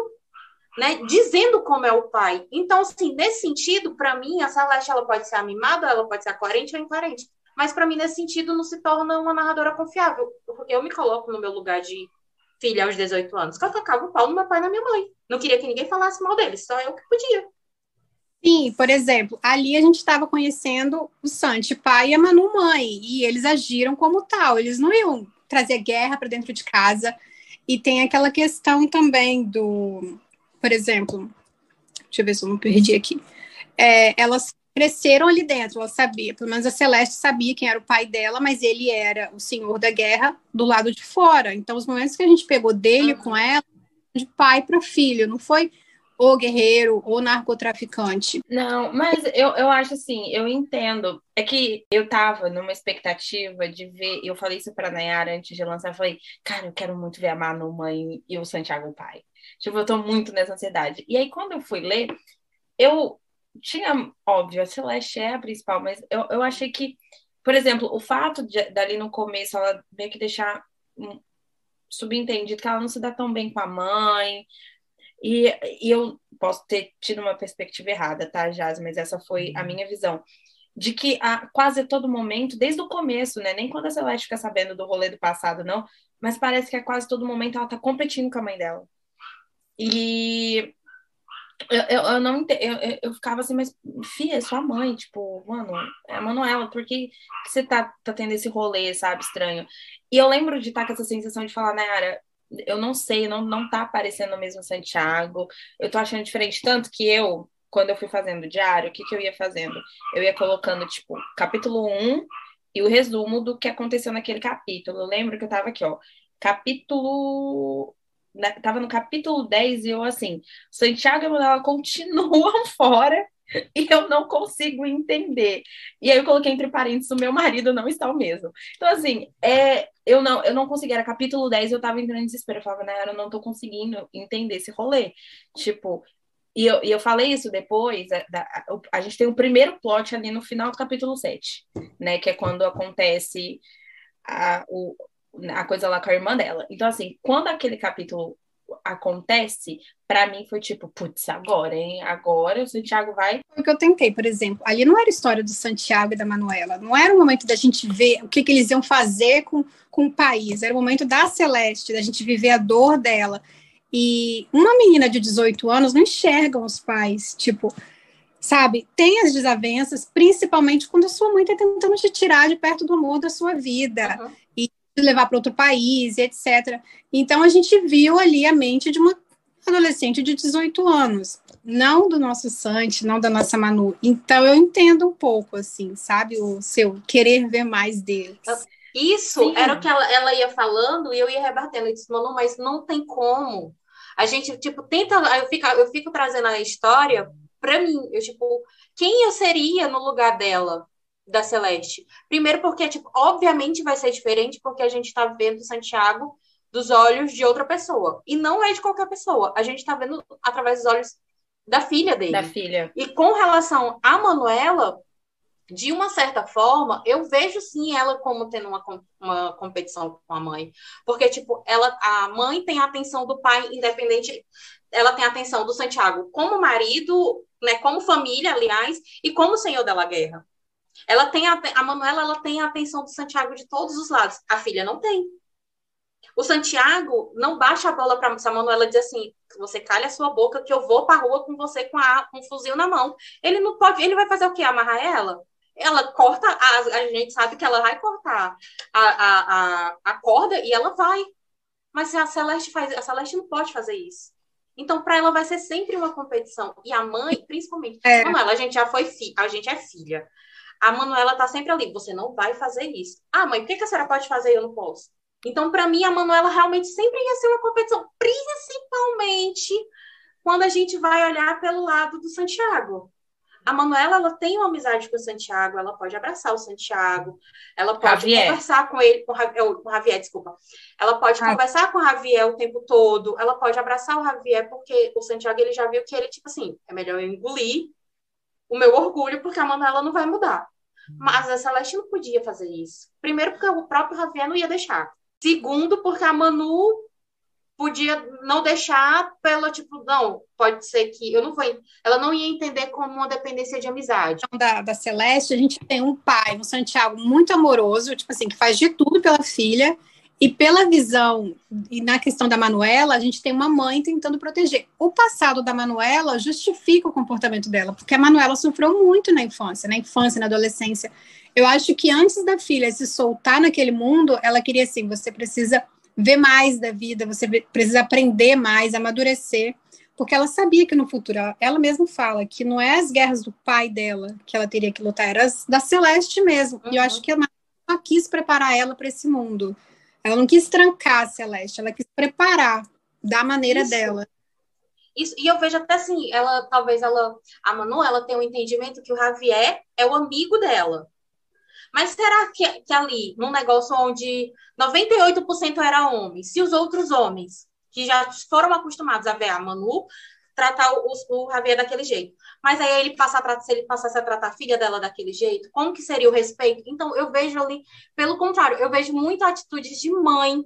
né, dizendo como é o pai. Então, assim, nesse sentido, para mim, a Celeste ela pode ser amimada, ela pode ser coerente ou incoerente. Mas para mim, nesse sentido, não se torna uma narradora confiável. Eu me coloco no meu lugar de filha aos 18 anos, que eu tocava o pau no meu pai e na minha mãe. Não queria que ninguém falasse mal deles, só eu que podia. Sim, por exemplo, ali a gente estava conhecendo o Santi pai e a Manu mãe, e eles agiram como tal, eles não iam trazer guerra para dentro de casa. E tem aquela questão também do por exemplo, deixa eu ver se eu não perdi aqui. É, elas cresceram ali dentro, ela sabia, pelo menos a Celeste sabia quem era o pai dela, mas ele era o senhor da guerra do lado de fora. Então, os momentos que a gente pegou dele com ela, de pai para filho, não foi o guerreiro ou narcotraficante. Não, mas eu, eu acho assim, eu entendo. É que eu tava numa expectativa de ver, eu falei isso pra Nayara antes de lançar, eu falei, cara, eu quero muito ver a Manu mãe e o Santiago pai. Tipo, eu tô muito nessa ansiedade. E aí, quando eu fui ler, eu tinha, óbvio, a Celeste é a principal, mas eu, eu achei que, por exemplo, o fato de dali no começo ela meio que deixar subentendido que ela não se dá tão bem com a mãe. E, e eu posso ter tido uma perspectiva errada, tá, Jazz? Mas essa foi a minha visão. De que a quase todo momento, desde o começo, né? Nem quando a Celeste fica sabendo do rolê do passado, não. Mas parece que a quase todo momento ela tá competindo com a mãe dela. E eu, eu, eu não eu, eu ficava assim, mas filha, é sua mãe, tipo, mano, é a Manuela, por que, você tá, tá tendo esse rolê, sabe, estranho? E eu lembro de estar tá com essa sensação de falar, Nayara, eu não sei, não, não tá aparecendo o mesmo Santiago. Eu tô achando diferente, tanto que eu, quando eu fui fazendo o diário, o que, que eu ia fazendo? Eu ia colocando, tipo, capítulo 1 e o resumo do que aconteceu naquele capítulo. Eu lembro que eu tava aqui, ó, capítulo. Né, tava no capítulo 10 e eu assim, Santiago e Manuela continuam (laughs) fora e eu não consigo entender. E aí eu coloquei entre parênteses, o meu marido não está o mesmo. Então, assim, é, eu não eu não consegui, era capítulo 10, eu tava entrando em desespero. Eu falava, né, eu não tô conseguindo entender esse rolê. Tipo, e eu, e eu falei isso depois, a, a, a, gente tem o primeiro plot ali no final do capítulo 7, né? Que é quando acontece a, o, a coisa lá com a irmã dela. Então, assim, quando aquele capítulo acontece, para mim foi tipo, putz, agora, hein? Agora o Santiago vai. O que eu tentei, por exemplo, ali não era a história do Santiago e da Manuela, não era o momento da gente ver o que, que eles iam fazer com, com o país, era o momento da Celeste, da gente viver a dor dela. E uma menina de 18 anos não enxerga os pais, tipo, sabe? Tem as desavenças, principalmente quando a sua mãe está tentando te tirar de perto do amor da sua vida. Uhum levar para outro país, etc. Então a gente viu ali a mente de uma adolescente de 18 anos, não do nosso Santi, não da nossa Manu. Então eu entendo um pouco, assim, sabe, o seu querer ver mais deles. Isso Sim. era o que ela, ela, ia falando e eu ia rebatendo. Eu disse, Manu, mas não tem como. A gente, tipo, tenta. Eu fico, eu fico trazendo a história para mim. Eu, tipo, quem eu seria no lugar dela? Da Celeste. Primeiro porque, tipo, obviamente vai ser diferente porque a gente está vendo Santiago dos olhos de outra pessoa. E não é de qualquer pessoa. A gente está vendo através dos olhos da filha dele. Da filha. E com relação a Manuela, de uma certa forma, eu vejo sim ela como tendo uma, uma competição com a mãe. Porque, tipo, ela, a mãe tem a atenção do pai, independente. Ela tem a atenção do Santiago como marido, né, como família, aliás, e como senhor dela guerra. Ela tem a, a Manuela ela tem a atenção do Santiago de todos os lados. A filha não tem. O Santiago não baixa a bola para a Manuela dizer assim: você calha a sua boca que eu vou para a rua com você com, a, com um fuzil na mão. Ele não pode, ele vai fazer o quê? Amarrar ela? Ela corta, a, a gente sabe que ela vai cortar a, a, a, a corda e ela vai. Mas a Celeste faz, a Celeste não pode fazer isso. Então, para ela vai ser sempre uma competição. E a mãe, principalmente, é. Manuela, a gente já foi filha, a gente é filha. A Manuela tá sempre ali, você não vai fazer isso. Ah, mãe, por que, que a senhora pode fazer e eu não posso? Então, para mim, a Manuela realmente sempre ia ser uma competição, principalmente quando a gente vai olhar pelo lado do Santiago. A Manuela, ela tem uma amizade com o Santiago, ela pode abraçar o Santiago, ela pode Javier. conversar com ele, com, o Javier, desculpa. Ela pode ah. conversar com o Javier o tempo todo, ela pode abraçar o Javier, porque o Santiago, ele já viu que ele, tipo assim, é melhor eu engolir o meu orgulho, porque a Manuela não vai mudar. Mas a Celeste não podia fazer isso. Primeiro, porque o próprio Javier não ia deixar. Segundo, porque a Manu podia não deixar pelo tipo, não, pode ser que eu não vou. Ela não ia entender como uma dependência de amizade. Da, da Celeste, a gente tem um pai, um Santiago muito amoroso, tipo assim, que faz de tudo pela filha e pela visão, e na questão da Manuela, a gente tem uma mãe tentando proteger. O passado da Manuela justifica o comportamento dela, porque a Manuela sofreu muito na infância, na infância, na adolescência. Eu acho que antes da filha se soltar naquele mundo, ela queria assim: você precisa ver mais da vida, você precisa aprender mais, amadurecer, porque ela sabia que no futuro, ela, mesma fala que não é as guerras do pai dela que ela teria que lutar, era as da Celeste mesmo. Uhum. E eu acho que a Manuela quis preparar ela para esse mundo. Ela não quis trancar a Celeste, ela quis preparar da maneira Isso. dela. Isso, e eu vejo até assim, ela talvez ela, a Manu, ela tem um entendimento que o Javier é o amigo dela. Mas será que, que ali, num negócio onde 98% era homem, se os outros homens que já foram acostumados a ver a Manu tratar o, o Javier daquele jeito. Mas aí ele passa a se ele passasse a tratar a filha dela daquele jeito, como que seria o respeito? Então eu vejo ali, pelo contrário, eu vejo muito atitudes de mãe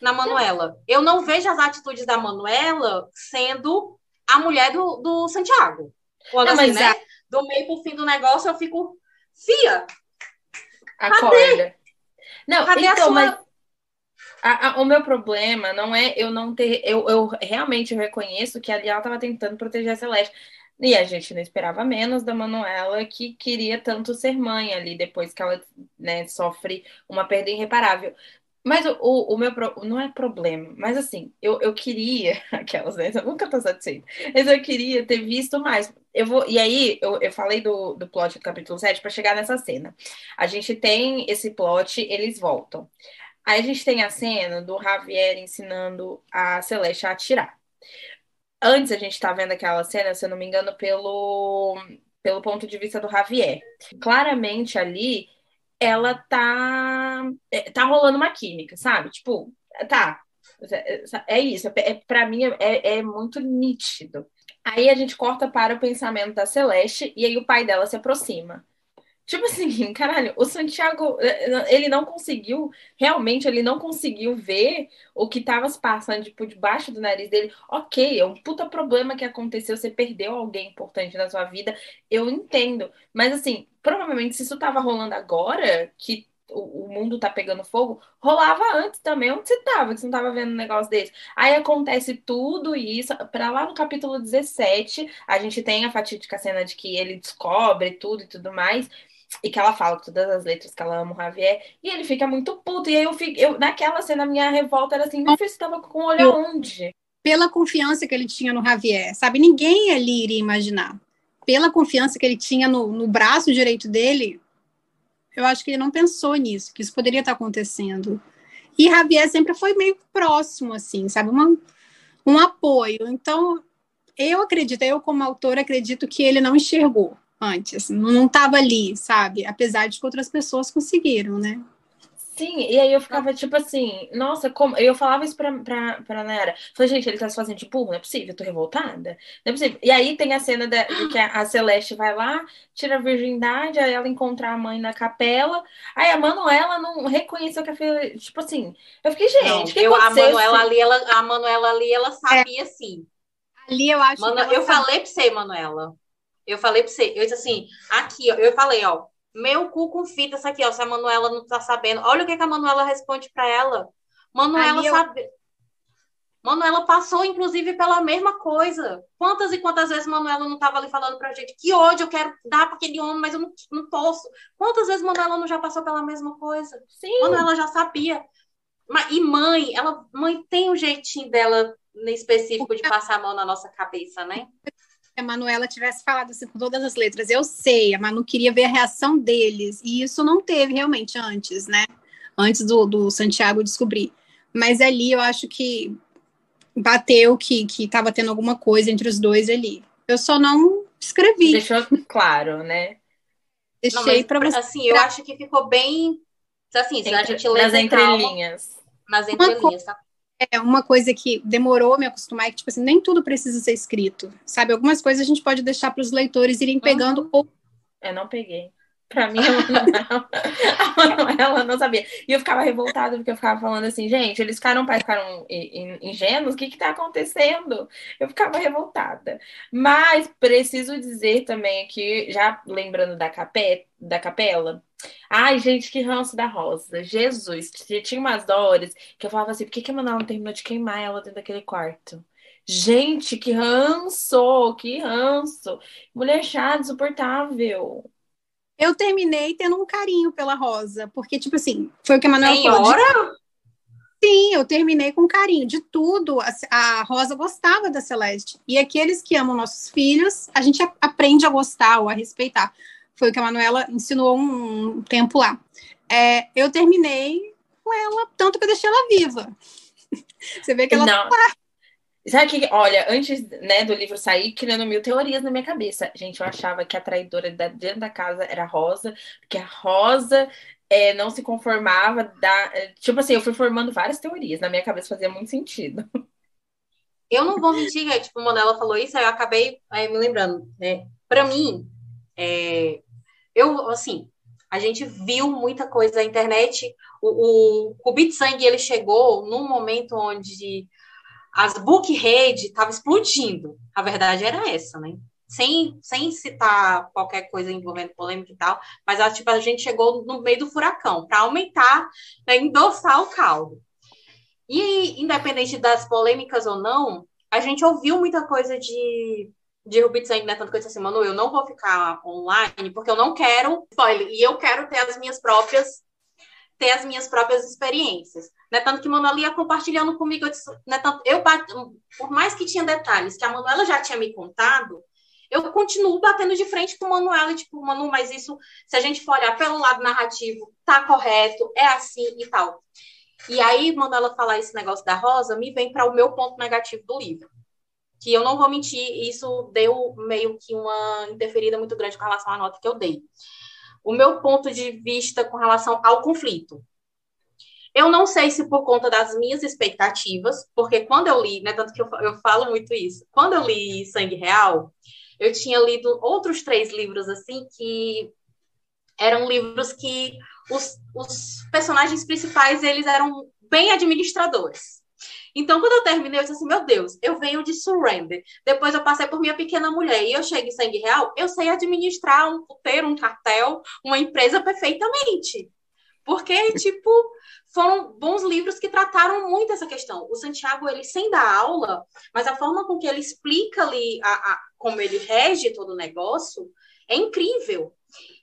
na Manuela. Eu não vejo as atitudes da Manuela sendo a mulher do, do Santiago. Quando não, assim, né? É... Do meio pro fim do negócio, eu fico, fia, acorda. Cadê? Não, cadê então, sua... mas a, a, o meu problema não é eu não ter. Eu, eu realmente reconheço que ali ela estava tentando proteger a Celeste. E a gente não esperava menos da Manuela, que queria tanto ser mãe ali, depois que ela né, sofre uma perda irreparável. Mas o, o meu não é problema, mas assim, eu, eu queria, (laughs) aquelas, né? Eu nunca tô satisfeita, mas eu queria ter visto mais. Eu vou, e aí, eu, eu falei do, do plot do capítulo 7 para chegar nessa cena. A gente tem esse plot, eles voltam. Aí a gente tem a cena do Javier ensinando a Celeste a atirar. Antes a gente tá vendo aquela cena, se eu não me engano, pelo, pelo ponto de vista do Javier. Claramente ali ela tá é, tá rolando uma química, sabe? Tipo, tá, é isso, é, é para mim é, é muito nítido. Aí a gente corta para o pensamento da Celeste e aí o pai dela se aproxima. Tipo assim, (laughs) caralho, o Santiago, ele não conseguiu, realmente, ele não conseguiu ver o que tava se passando, tipo, debaixo do nariz dele. Ok, é um puta problema que aconteceu, você perdeu alguém importante na sua vida, eu entendo. Mas, assim, provavelmente, se isso tava rolando agora, que o, mundo tá pegando fogo, rolava antes também, onde você tava, que você não tava vendo um negócio desse. Aí acontece tudo isso, para lá no capítulo 17, a gente tem a fatídica cena de que ele descobre tudo e tudo mais, e que ela fala todas as letras que ela ama o Javier, e ele fica muito puto. E aí eu fico, eu, naquela cena, minha revolta era assim: meu filho, você tava com o olho eu, aonde? Pela confiança que ele tinha no Javier, sabe? Ninguém ali iria imaginar. Pela confiança que ele tinha no, no braço direito dele, eu acho que ele não pensou nisso, que isso poderia estar acontecendo. E Javier sempre foi meio próximo, assim, sabe? Uma, um apoio. Então, eu acredito, eu como autora acredito que ele não enxergou antes, não estava ali, sabe? Apesar de que outras pessoas conseguiram, né? Sim, e aí eu ficava tipo assim, nossa, como. Eu falava isso pra, pra, pra Nayara. Falei, gente, ele tá se fazendo tipo, não é possível, eu tô revoltada. Não é possível. E aí tem a cena de, de que a, Celeste vai lá, tira a virgindade, aí ela encontra a mãe na capela. Aí a Manuela não reconheceu que a filha. Tipo assim, eu fiquei, gente, não, que eu, a Manuela ali, ela, a Manuela ali, ela sabia é. sim. Ali eu acho Manu, Eu falei pra você, Manuela. Eu falei pra você, eu disse assim, aqui, ó, eu falei, ó, meu cu com fita, isso aqui, ó, se a Manuela não tá sabendo. Olha o que, que a Manuela responde para ela. Manuela eu... sabe. Manuela passou, inclusive, pela mesma coisa. Quantas e quantas vezes Manuela não estava ali falando pra gente que hoje eu quero dar para aquele homem, mas eu não, não posso. Quantas vezes Manuela não já passou pela mesma coisa? Sim. Manuela já sabia. E mãe, ela mãe tem um jeitinho dela específico de passar a mão na nossa cabeça, né? A Manuela tivesse falado assim com todas as letras. Eu sei, a Manu queria ver a reação deles. E isso não teve realmente antes, né? Antes do, do Santiago descobrir. Mas ali eu acho que bateu que estava tendo alguma coisa entre os dois ali. Eu só não escrevi. Deixou claro, né? Deixei para você. Assim, eu acho que ficou bem. Assim, se a gente lê nas entrelinhas. nas entrelinhas, tá? É uma coisa que demorou me acostumar, é que, tipo assim, nem tudo precisa ser escrito, sabe? Algumas coisas a gente pode deixar para os leitores irem pegando. Uhum. Ou... Eu não peguei. Pra mim, a Manuela não sabia. E eu ficava revoltada, porque eu ficava falando assim, gente, eles ficaram, pais ficaram ingênuos, o que que tá acontecendo? Eu ficava revoltada. Mas preciso dizer também aqui, já lembrando da, cape, da capela, Ai, gente, que ranço da Rosa. Jesus, tinha umas dores que eu falava assim, por que, que a Manuela não terminou de queimar ela dentro daquele quarto? Gente, que ranço, que ranço. Mulher chata, insuportável. Eu terminei tendo um carinho pela Rosa, porque, tipo assim, foi o que a Manuela Senhora? falou. De... Sim, eu terminei com carinho. De tudo, a, Rosa gostava da Celeste. E aqueles que amam nossos filhos, a gente aprende a gostar ou a respeitar. Foi o que a Manuela ensinou um, tempo lá. É, eu terminei com ela, tanto que eu deixei ela viva. (laughs) Você vê que ela Não. tá Sabe que, olha, antes né, do livro sair, criando mil teorias na minha cabeça. Gente, eu achava que a traidora da, dentro da casa era a Rosa, porque a Rosa é, não se conformava da. Tipo assim, eu fui formando várias teorias, na minha cabeça fazia muito sentido. (laughs) Eu não vou mentir, é, tipo, quando ela falou isso, eu acabei aí, me lembrando. Né? Para mim, é, eu, assim, a gente viu muita coisa na internet. O, o, o Sangue ele chegou num momento onde as book rede estava explodindo. A verdade era essa, né? Sem, sem citar qualquer coisa envolvendo polêmica e tal, mas a, tipo, a gente chegou no meio do furacão para aumentar, para endossar o caldo. E independente das polêmicas ou não, a gente ouviu muita coisa de de Ruby de Sangue, né? Tanto que eu disse assim, Manu, eu não vou ficar online porque eu não quero spoiler. E eu quero ter as minhas próprias ter as minhas próprias experiências. Né? Tanto que Manuela ia compartilhando comigo, eu, disse, né? Tanto, eu por mais que tinha detalhes que a Manuela já tinha me contado, eu continuo batendo de frente com o Manuela, tipo, Manu, mas isso, se a gente for olhar pelo lado narrativo, tá correto, é assim e tal. E aí, Manuela falar esse negócio da Rosa, me vem para o meu ponto negativo do livro. Que eu não vou mentir, isso deu meio que uma interferida muito grande com relação à nota que eu dei. O meu ponto de vista com relação ao conflito. Eu não sei se por conta das minhas expectativas, porque quando eu li, né, tanto que eu, eu falo muito isso, quando eu li Sangue Real, eu tinha lido outros três livros assim que eram livros que os, os personagens principais eles eram bem administradores. Então, quando eu terminei, eu disse assim: meu Deus, eu venho de Surrender. Depois eu passei por minha pequena mulher e eu chego em Sangue Real, eu sei administrar um puteiro, um cartel, uma empresa perfeitamente. Porque, tipo, foram bons livros que trataram muito essa questão. O Santiago, ele sem dar aula, mas a forma com que ele explica ali a, a como ele rege todo o negócio é incrível.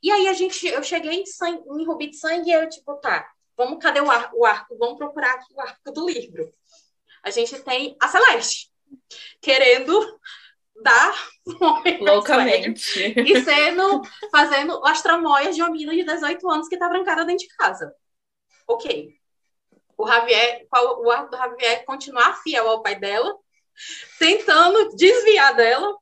E aí a gente, eu cheguei em, sangue, em Rubi de Sangue e eu, tipo, tá, vamos, cadê o, o arco? Vamos procurar aqui o arco do livro. A gente tem a Celeste, querendo dar loucamente e sendo fazendo as tramóias de uma menina de 18 anos que está trancada dentro de casa. Ok. O Javier, o arco do Javier é continuar fiel ao pai dela, tentando desviar dela,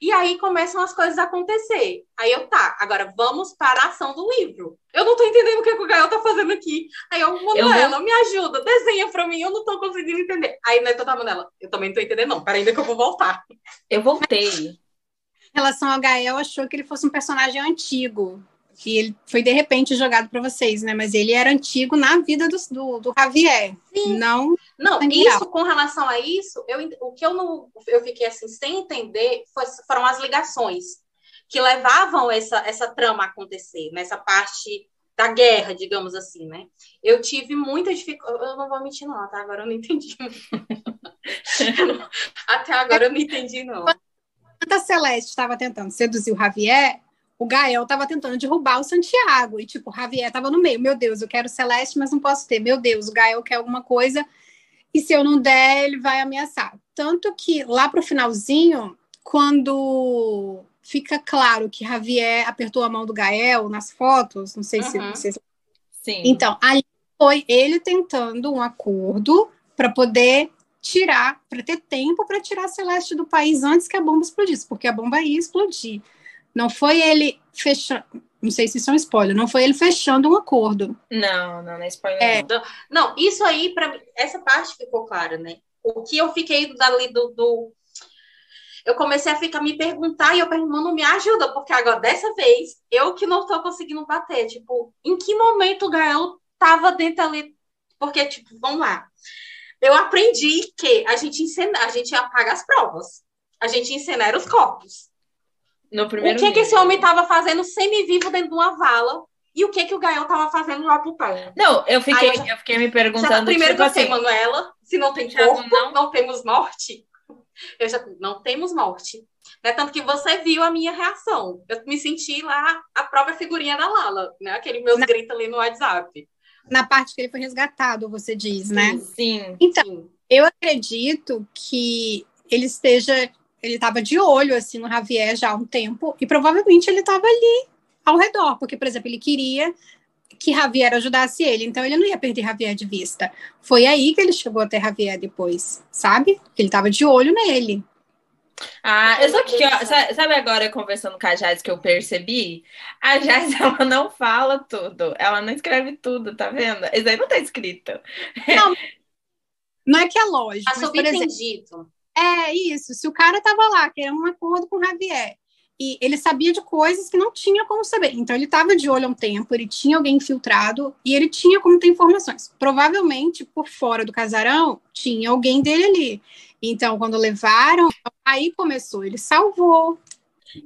e aí começam as coisas a acontecer. Aí eu, tá, agora vamos para a ação do livro. Eu não tô entendendo o que, é que o Gael tá fazendo aqui. Aí eu, Manuela, vou... me ajuda, desenha pra mim, eu não tô conseguindo entender. Aí Neto tá, Manuela, eu também não tô entendendo, não. Peraí, ainda que eu vou voltar. Eu voltei. Em relação ao Gael, achou que ele fosse um personagem antigo que ele foi de repente jogado para vocês, né? Mas ele era antigo na vida do, do, do Javier. Sim. Não. Não, isso com relação a isso, eu, o que eu não eu fiquei assim sem entender foi, foram as ligações que levavam essa, essa trama a acontecer, nessa parte da guerra, digamos assim, né? Eu tive muita dificuldade. Eu não vou mentir, não, até agora eu não entendi. (laughs) até agora eu não entendi, não. Quando a Celeste estava tentando seduzir o Javier, o Gael estava tentando derrubar o Santiago. E, tipo, o Javier estava no meio. Meu Deus, eu quero Celeste, mas não posso ter. Meu Deus, o Gael quer alguma coisa. E se eu não der, ele vai ameaçar. Tanto que lá pro finalzinho, quando fica claro que Javier apertou a mão do Gael nas fotos, não sei uhum. se vocês. Sim. Então, aí foi ele tentando um acordo para poder tirar, para ter tempo para tirar a Celeste do país antes que a bomba explodisse, porque a bomba ia explodir. Não foi ele fechando. Não sei se isso é um spoiler, não foi ele fechando um acordo. Não, não, não é spoiler. É. Não. não, isso aí, para mim, essa parte ficou clara, né? O que eu fiquei dali do, do. Eu comecei a ficar me perguntar e eu perguntando, me ajuda, porque agora, dessa vez, eu que não tô conseguindo bater. Tipo, em que momento o Gael tava dentro ali? Porque, tipo, vamos lá. Eu aprendi que a gente ensina, a gente apaga as provas. A gente incinera os corpos. No primeiro o que, que esse homem estava fazendo semi-vivo dentro de uma vala? E o que que o Gael estava fazendo lá pro pé? Não, eu fiquei, eu, eu, fiquei me perguntando. Já, primeiro tipo você, assim, Manuela, se não tem corpo, não, não temos morte. (laughs) Eu já não temos morte. Né? Tanto que você viu a minha reação. Eu me senti lá a própria figurinha da Lala, né? Aquele meus na, gritos ali no WhatsApp. Na parte que ele foi resgatado, você diz, né? Sim. Então, sim. eu acredito que ele esteja ele estava de olho assim no Javier já há um tempo e provavelmente ele estava ali ao redor, porque por exemplo, ele queria que Javier ajudasse ele, então ele não ia perder Javier de vista. Foi aí que ele chegou até Javier depois, sabe? Ele estava de olho nele. Ah, eu sabe, que, sabe agora conversando com a Jazz que eu percebi? A Jazz (laughs) ela não fala tudo, ela não escreve tudo, tá vendo? Isso aí não tá escrito. Não, não é que é lógico. Tá subentendido. É isso. Se o cara estava lá querendo um acordo com o Javier e ele sabia de coisas que não tinha como saber. Então ele estava de olho há um tempo, ele tinha alguém infiltrado e ele tinha como ter informações. Provavelmente por fora do casarão tinha alguém dele ali. Então quando levaram, aí começou, ele salvou.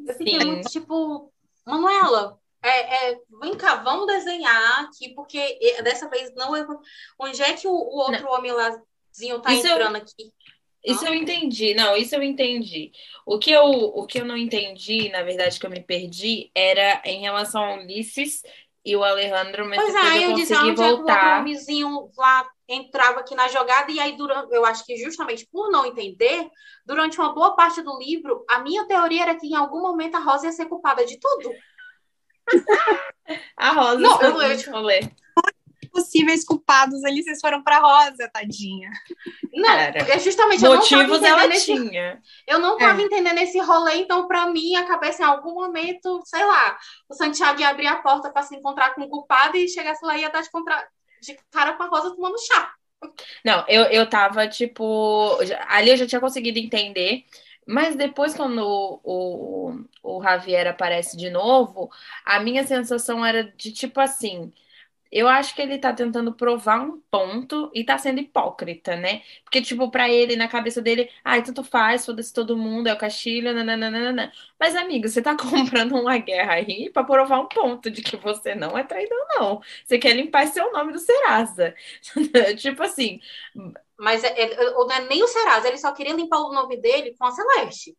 Eu fiquei muito tipo, Manuela, é, é, vem cá, vamos desenhar aqui, porque dessa vez não. Onde é que o, o outro não. homem lázinho tá Isso entrando eu... aqui? Isso eu entendi, não, isso eu entendi. O que eu, o que eu não entendi, na verdade, que eu me perdi, era em relação a Ulisses E o Alejandro, mas pois é, eu disse, onde voltar. é que o vizinho lá entrava aqui na jogada, e aí, durante, eu acho que justamente por não entender, durante uma boa parte do livro, a minha teoria era que em algum momento a Rosa ia ser culpada de tudo. (laughs) a Rosa não, eu, eu, tipo, possíveis culpados ali, vocês foram para Rosa, tadinha. Não, é justamente motivos ela nesse, tinha. Eu não estava é. entendendo esse rolê, então para mim a cabeça em algum momento, sei lá, o Santiago ia abrir a porta para se encontrar com o culpado e chegasse lá e ia dar de, contra... de cara com a Rosa tomando chá. Não, eu, eu tava, tipo. Ali eu já tinha conseguido entender. Mas depois, quando o, o, o Javier aparece de novo, a minha sensação era de tipo assim: eu acho que ele tá tentando provar um ponto e tá sendo hipócrita, né? Porque, tipo, pra ele, na cabeça dele, ai, tanto faz, foda-se todo mundo, é o Castilho, nananana. Mas, amigo, você tá (laughs) comprando uma guerra aí pra provar um ponto de que você não é traidor, não. Você quer limpar seu nome do Serasa. (laughs) tipo assim. Mas é, é, não é nem o Serasa, ele só queria limpar o nome dele com a Celeste.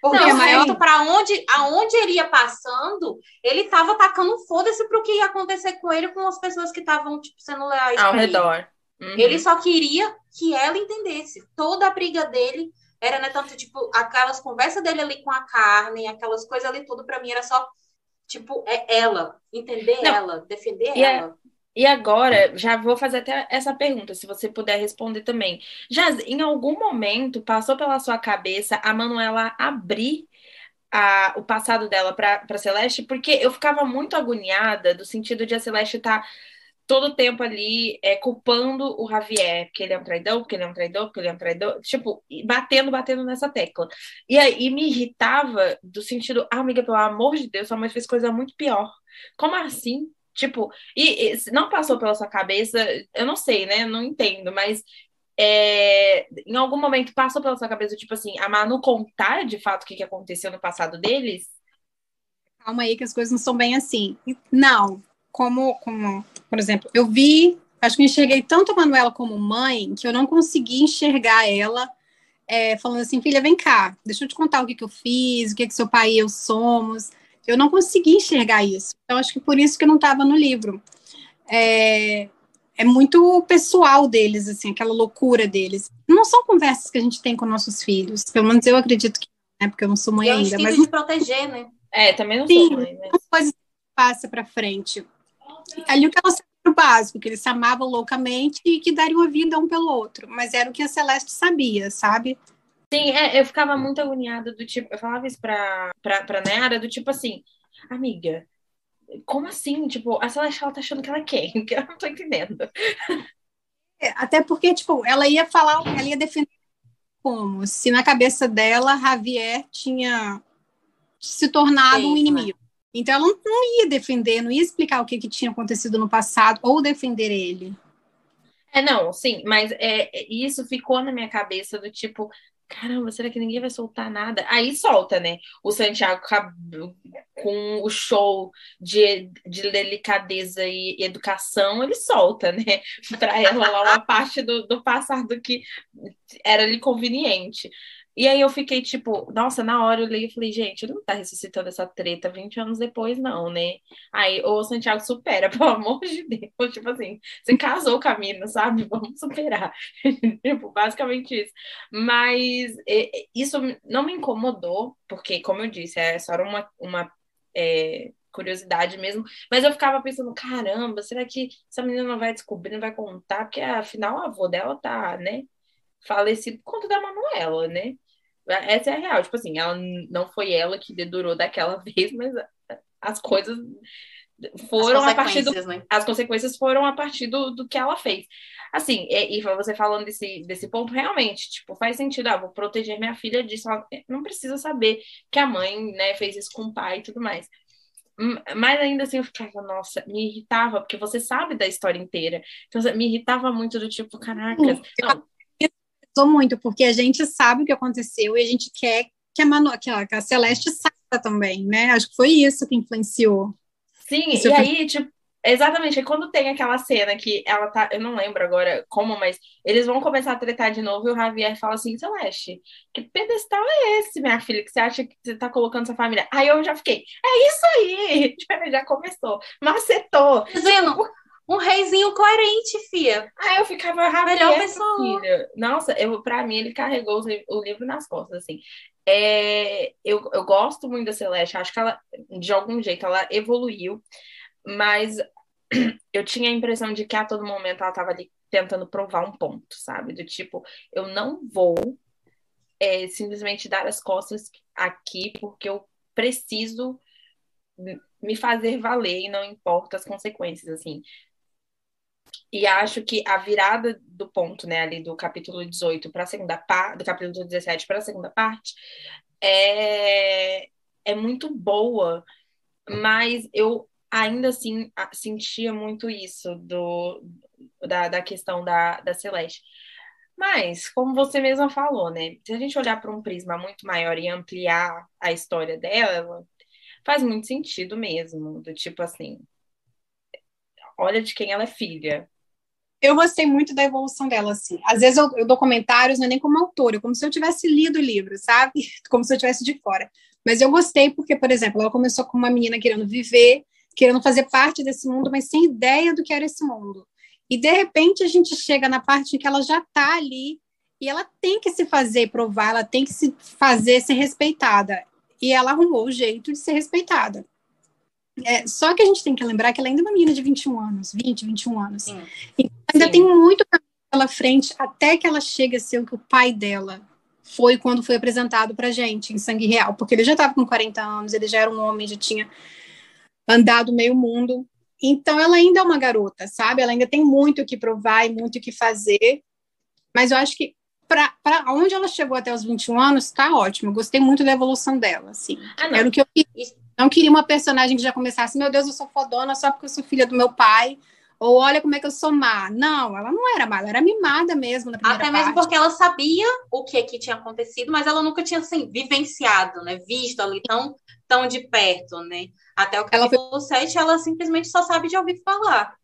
Porque não, resto, para onde, aonde ele ia passando, ele estava tacando foda-se para o que ia acontecer com ele com as pessoas que estavam tipo, sendo leais ao redor. Uhum. Ele só queria que ela entendesse. Toda a briga dele era, né, tanto, tipo, aquelas conversas dele ali com a carne, aquelas coisas ali, tudo para mim era só, tipo, é ela, entender não. ela, defender e é ela. É... E agora, já vou fazer até essa pergunta, se você puder responder também. Já em algum momento passou pela sua cabeça a Manuela abrir a, o passado dela para Celeste? Porque eu ficava muito agoniada do sentido de a Celeste estar tá todo o tempo ali é, culpando o Javier, porque ele é um traidor, porque ele é um traidor, porque ele é um traidor, tipo, batendo, batendo nessa tecla. E aí me irritava do sentido, ah, amiga, pelo amor de Deus, sua mãe fez coisa muito pior. Como assim? Tipo, e, e não passou pela sua cabeça, eu não sei, né? Não entendo, mas é, em algum momento passou pela sua cabeça, tipo assim, a Manu contar de fato o que, que aconteceu no passado deles? Calma aí, que as coisas não são bem assim. Não, como, como por exemplo, eu vi, acho que enxerguei tanto a Manuela como mãe, que eu não consegui enxergar ela é, falando assim, filha, vem cá, deixa eu te contar o que, que eu fiz, o que, que seu pai e eu somos. Eu não consegui enxergar isso. Então, acho que por isso que não estava no livro. É, é muito pessoal deles, assim, aquela loucura deles. Não são conversas que a gente tem com nossos filhos. Pelo menos eu acredito que é, porque eu não sou mãe e é ainda. Mas de proteger, né? É, também não Sim, sou mãe, né? coisas que passa para frente. Ali o que ela sabia o básico, que eles se amavam loucamente e que dariam a vida um pelo outro. Mas era o que a Celeste sabia, sabe? Sim, é, eu ficava muito agoniada do tipo, eu falava isso pra, pra, pra Nayara, do tipo assim, amiga, como assim? Tipo, a Celeste ela tá achando que ela é quem? (laughs) Que eu não tô entendendo. É, até porque, tipo, ela ia falar, ela ia defender como se na cabeça dela Javier tinha se tornado Sim, um inimigo. Né? Então ela não ia defender, não ia explicar o que, que tinha acontecido no passado ou defender ele. É, não, sim, mas é, isso ficou na minha cabeça do tipo, caramba, será que ninguém vai soltar nada? Aí solta, né? O Santiago com o show de, de delicadeza e educação, ele solta, né? (laughs) Para ela lá uma parte do, do passado que era ali conveniente. E aí eu fiquei tipo, nossa, na hora eu li e falei, gente, não tá ressuscitando essa treta 20 anos depois, não, né? Aí o Santiago supera, (laughs) pelo amor de Deus. Tipo assim, você casou o caminho, sabe? Vamos superar. (laughs) tipo, basicamente isso. Mas é, isso não me incomodou, porque, como eu disse, é só uma, uma é, curiosidade mesmo. Mas eu ficava pensando, caramba, será que essa menina não vai descobrir, não vai contar? Porque afinal a avó dela tá, né? Falecido por conta da Manuela, né? Essa é a real. Tipo assim, ela não foi ela que dedurou daquela (laughs) vez, mas as coisas foram a partir do. Né? As consequências foram a partir do, do que ela fez. Assim, e, e você falando desse, desse ponto, realmente, tipo, faz sentido, ah, vou proteger minha filha disso. Ela não precisa saber que a mãe, né, fez isso com o pai e tudo mais. Mas ainda assim eu ficava, nossa, me irritava, porque você sabe da história inteira. Então, me irritava muito do tipo, caracas. Não, muito, porque a gente sabe o que aconteceu e a gente quer que a, Manu, que a, que a Celeste saiba também, né? Acho que foi isso que influenciou. Sim, isso e aí, tipo, Exatamente, e quando tem aquela cena que ela tá, eu não lembro agora como, mas eles vão começar a tretar de novo e o Javier fala assim: Celeste, que pedestal é esse, minha filha, que você acha que você tá colocando sua família? Aí eu já fiquei, é isso aí! (laughs) Já começou, macetou. Dizendo, um reizinho coerente, fia. Aí eu ficava Javier, melhor pessoa. Filha. Nossa, eu, pra mim ele carregou o livro nas costas, assim. É, eu, eu gosto muito da Celeste, acho que ela, de algum jeito, ela evoluiu mas (clears throat) eu tinha a impressão de que a todo momento ela estava ali tentando provar um ponto, sabe? Do tipo, eu não vou é, simplesmente dar as costas aqui porque eu preciso me fazer valer e não importa as consequências, assim. E acho que a virada do ponto, né, ali do capítulo 18 para a segunda parte, do capítulo 17 para a segunda parte, é, é muito boa, mas eu ainda assim sentia muito isso do, da, da questão da, da Celeste. Mas, como você mesma falou, né? Se a gente olhar para um prisma muito maior e ampliar a história dela, faz muito sentido mesmo. Do tipo assim, olha de quem ela é filha. Eu gostei muito da evolução dela, assim. Às vezes eu, eu dou comentários, não é nem como autora, como se eu tivesse lido o livro, sabe? (laughs) Como se eu tivesse de fora. Mas eu gostei porque, por exemplo, ela começou com uma menina querendo viver, querendo fazer parte desse mundo, mas sem ideia do que era esse mundo. E de repente a gente chega na parte em que ela já está ali e ela tem que se fazer provar, ela tem que se fazer ser respeitada. E ela arrumou o jeito de ser respeitada. É, só que a gente tem que lembrar que ela ainda é uma menina de 21 anos, 20, 21 anos. Sim. Então ainda Sim. tem muito pela frente até que ela chegue a ser o que o pai dela foi quando foi apresentado pra gente em Sangue Real, porque ele já estava com 40 anos, ele já era um homem, já tinha andado meio mundo. Então, ela ainda é uma garota, sabe? Ela ainda tem muito o que provar e muito o que fazer. Mas eu acho que para onde ela chegou até os 21 anos, está ótimo. Eu gostei muito da evolução dela, assim. Ah, Era o que eu queria. Não queria uma personagem que já começasse, meu Deus, eu sou fodona só porque eu sou filha do meu pai. Ou olha como é que eu sou má. Não, ela não era má, ela era mimada mesmo Até mesmo porque ela sabia o que aqui tinha acontecido, mas ela nunca tinha, assim, vivenciado, né? Visto ali tão, tão de perto, né? Até o capítulo ela foi... 7, ela simplesmente só sabe de ouvir falar.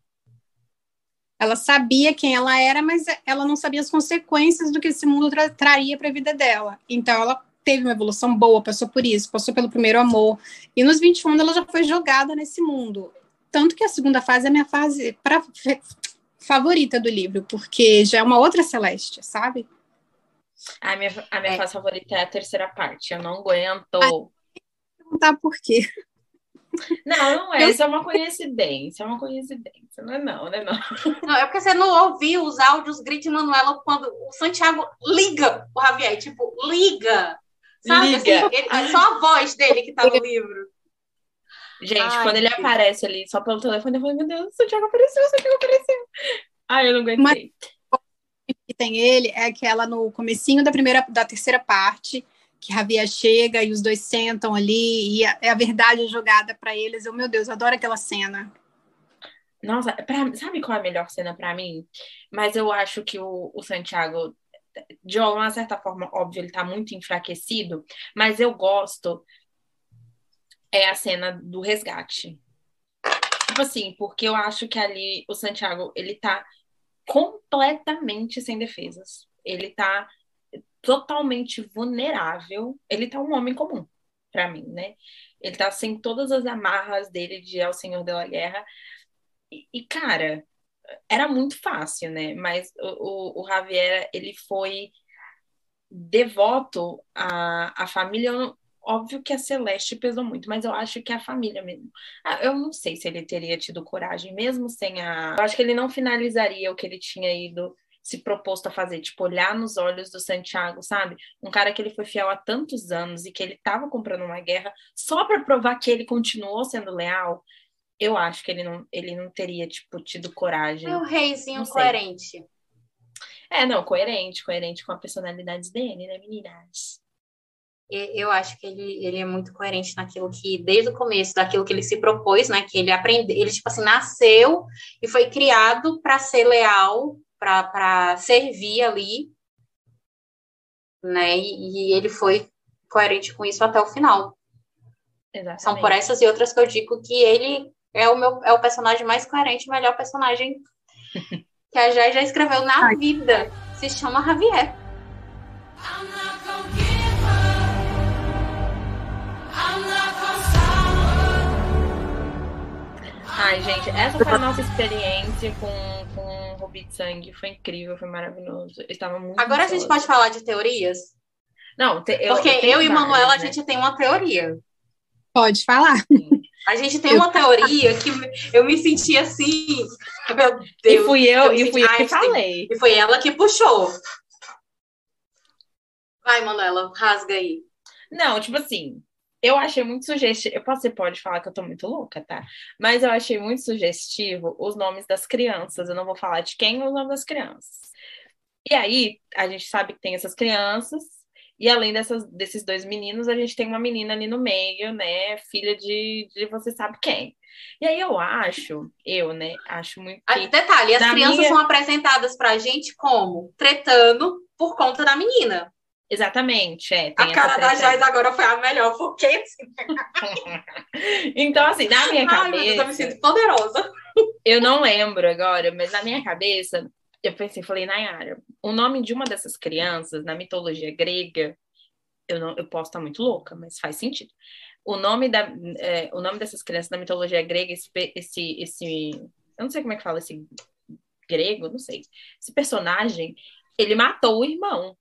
Ela sabia quem ela era, mas ela não sabia as consequências do que esse mundo tra traria para a vida dela. Então, ela teve uma evolução boa, passou por isso, passou pelo primeiro amor. E nos 21 anos, ela já foi jogada nesse mundo. Tanto que a segunda fase é a minha fase pra, favorita do livro, porque já é uma outra Celeste, sabe? A minha, a minha é. fase favorita é a terceira parte. Eu não aguento. Ah, perguntar por quê. Não, não é. Eu... Isso é uma coincidência. É uma coincidência. Não é não, né? Não. não, é porque você não ouviu os áudios Grite Manuela quando o Santiago liga o Javier. Tipo, liga. Sabe? Liga. Assim, ele, é só a voz dele que tá no livro. Gente, Ai, quando ele aparece ali só pelo telefone, eu falei, meu Deus, o Santiago apareceu, o Santiago apareceu. Ai, eu não aguentei. Mas que tem ele é aquela no comecinho da primeira, da terceira parte, que Javier chega e os dois sentam ali e a, é a verdade jogada para eles. Eu, meu Deus, eu adoro aquela cena. Nossa, pra, sabe qual é a melhor cena para mim? Mas eu acho que o, o Santiago, de uma certa forma, óbvio, ele tá muito enfraquecido, mas eu gosto é a cena do resgate. Tipo assim, porque eu acho que ali o Santiago, ele tá completamente sem defesas. Ele tá totalmente vulnerável. Ele tá um homem comum, para mim, né? Ele tá sem todas as amarras dele de é o Senhor da Guerra. E, e, cara, era muito fácil, né? Mas o, o, o Javier, ele foi devoto à, à família Óbvio que a Celeste pesou muito, mas eu acho que a família mesmo. Ah, eu não sei se ele teria tido coragem, mesmo sem a. Eu acho que ele não finalizaria o que ele tinha ido se proposto a fazer, tipo, olhar nos olhos do Santiago, sabe? Um cara que ele foi fiel há tantos anos e que ele estava comprando uma guerra só para provar que ele continuou sendo leal. Eu acho que ele não, ele não teria, tipo, tido coragem. É o reizinho coerente. É, não, coerente, coerente com a personalidade dele, né, meninas? eu acho que ele, ele é muito coerente naquilo que, desde o começo, daquilo que ele se propôs, né? Que ele aprendeu, ele, tipo assim, nasceu e foi criado para ser leal, para servir ali, né? E, e, ele foi coerente com isso até o final. Exatamente. São por essas e outras que eu digo que ele é o meu é o personagem mais coerente, o melhor personagem (laughs) que a Jai já escreveu na Ai. vida. Se chama Javier. Ai, gente, essa foi a nossa experiência com, com Rubi de Sangue. Foi incrível, foi maravilhoso. Eu estava muito Agora a gente pode falar de teorias? Não, te, eu, Porque eu, eu e Manuela, né? a gente tem uma teoria. Pode falar. A gente tem uma teoria que eu me senti assim. Meu Deus. E fui eu, eu e fui eu que falei. E foi ela que puxou. Vai, Manuela, rasga aí. Não, tipo assim, eu achei muito sugestivo. Você pode falar que eu tô muito louca, tá? Mas eu achei muito sugestivo os nomes das crianças. Eu não vou falar de quem é os nomes das crianças. E aí, a gente sabe que tem essas crianças, e além dessas, desses dois meninos, a gente tem uma menina ali no meio, né? Filha de, de você sabe quem. E aí eu acho, eu, né, acho muito. Que, detalhe, as crianças minha... são apresentadas pra gente como? Tretando por conta da menina. Exatamente, é. a cara da Jais agora foi a melhor, porque assim... (laughs) então, assim, na minha cabeça. Ai, meu Deus, eu me sinto poderosa. Eu não lembro agora, mas na minha cabeça, eu pensei, falei, Nayara, o nome de uma dessas crianças na mitologia grega, eu não, eu posso estar muito louca, mas faz sentido. O nome da, é, o nome dessas crianças na mitologia grega, esse, esse, esse, eu não sei como é que fala esse grego, não sei. Esse personagem, ele matou o irmão.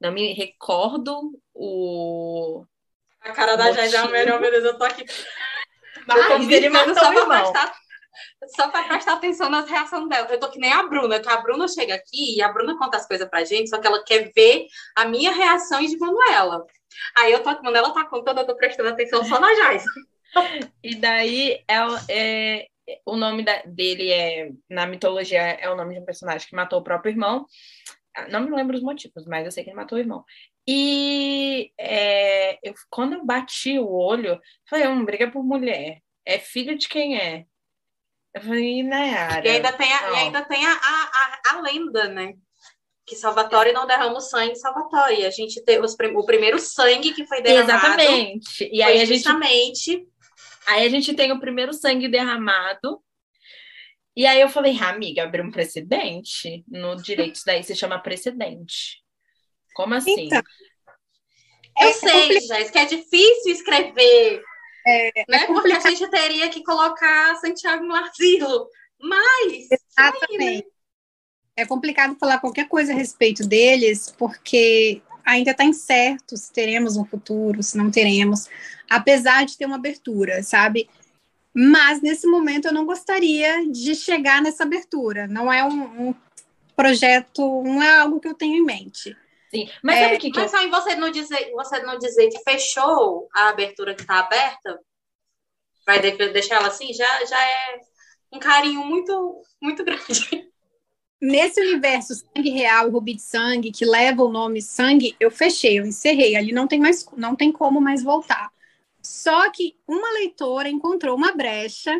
Não me recordo o. A cara da Jai já é melhor, meu Deus, eu tô aqui. Mas ele matou o irmão. Prestar, só para prestar atenção nas reações dela. Eu tô que nem a Bruna, que a Bruna chega aqui e a Bruna conta as coisas pra gente, só que ela quer ver a minha reação e de Manuela. Aí eu tô, quando ela tá contando, eu tô prestando atenção só na Jais. (laughs) E daí é, é, o nome da, dele é, na mitologia, é o nome de um personagem que matou o próprio irmão. Ah, não me lembro os motivos, mas eu sei que ele matou o irmão. E é, eu, quando eu bati o olho, falei, um briga por mulher. É filho de quem é? Eu falei, Nayara. E ainda tem a, e ainda tem a, a, a, lenda, né? Que Salvatore não derrama o sangue Salvatore. A gente tem os, o primeiro sangue que foi derramado. Exatamente. E aí a gente. Justamente. Aí a gente tem o primeiro sangue derramado e aí eu falei, ah, amiga, abriu um precedente no direito, daí se chama precedente. Como assim? Então, eu é sei, Jéssica, que é difícil escrever, é, né? É Porque a gente teria que colocar Santiago no asilo. Mas. Exatamente. É complicado falar qualquer coisa a respeito deles, porque ainda está incerto se teremos um futuro, se não teremos, apesar de ter uma abertura, sabe? Mas nesse momento eu não gostaria de chegar nessa abertura. Não é um, um projeto, não é algo que eu tenho em mente. Sim, mas é, sabe o que, que mas aí você não dizer, você não dizer que fechou a abertura que está aberta, vai deixar ela assim, já, já é um carinho muito, muito grande. Nesse universo sangue real e rubi de sangue, que leva o nome sangue, eu fechei, eu encerrei. Ali não tem mais, não tem como mais voltar. Só que uma leitora encontrou uma brecha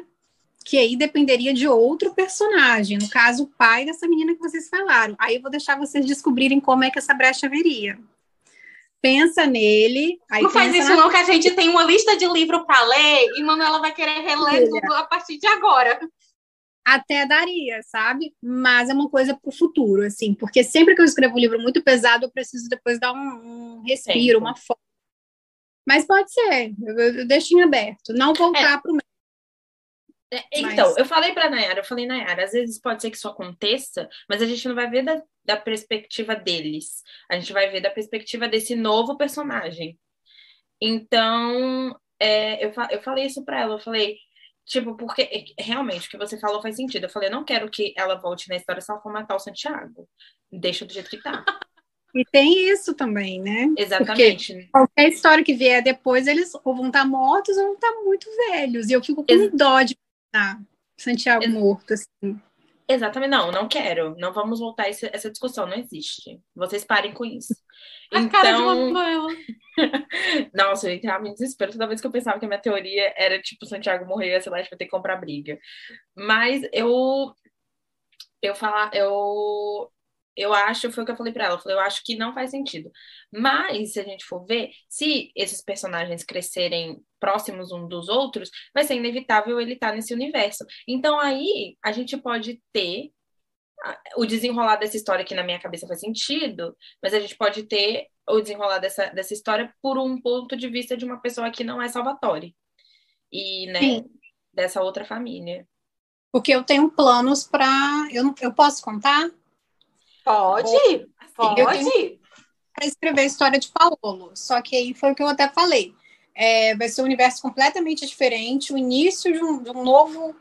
que aí dependeria de outro personagem, no caso, o pai dessa menina que vocês falaram. Aí eu vou deixar vocês descobrirem como é que essa brecha viria. Pensa nele. não faz isso, na... não, que a gente tem uma lista de livro para ler e Manuela vai querer reler tudo a partir de agora. Até daria, sabe? Mas é uma coisa para o futuro, assim, porque sempre que eu escrevo um livro muito pesado, eu preciso depois dar um, um respiro, uma foto mas pode ser, eu, eu deixo em aberto, não voltar é. para o então, mas... eu falei para Nayara, eu falei, Nayara, às vezes pode ser que isso aconteça, mas a gente não vai ver da, da perspectiva deles. A gente vai ver da perspectiva desse novo personagem. Então, é, eu, eu falei isso para ela, eu falei, tipo, porque é, realmente o que você falou faz sentido. Eu falei, eu não quero que ela volte na história ela for matar o Santiago. Deixa do jeito que tá. E tem isso também, né? Exatamente. Porque qualquer história que vier depois, eles ou vão estar mortos ou vão estar muito velhos. E eu fico com Ex dó de ah, Santiago Ex morto, assim. Exatamente, não, não quero. Não vamos voltar a essa, essa discussão, não existe. Vocês parem com isso. (laughs) A então... cara de então, (laughs) Nossa, eu entrava em desespero toda vez que eu pensava que a minha teoria era tipo Santiago morrer e a Celeste vai ter que comprar briga. Mas eu eu falar, eu Eu acho, foi o que eu falei para ela, eu, falei, eu acho que não faz sentido. Mas, se a gente for ver, se esses personagens crescerem próximos um dos outros, vai ser inevitável ele estar tá nesse universo. Então, aí, a gente pode ter o desenrolar dessa história que na minha cabeça faz sentido, mas a gente pode ter o desenrolar dessa, dessa história por um ponto de vista de uma pessoa que não é Salvatore. E, né, Sim. dessa outra família. Porque eu tenho planos para. Eu, eu posso contar? Pode, pode. Para escrever a história de Paulo. Só que aí foi o que eu até falei. É, vai ser um universo completamente diferente, o início de um, de um novo,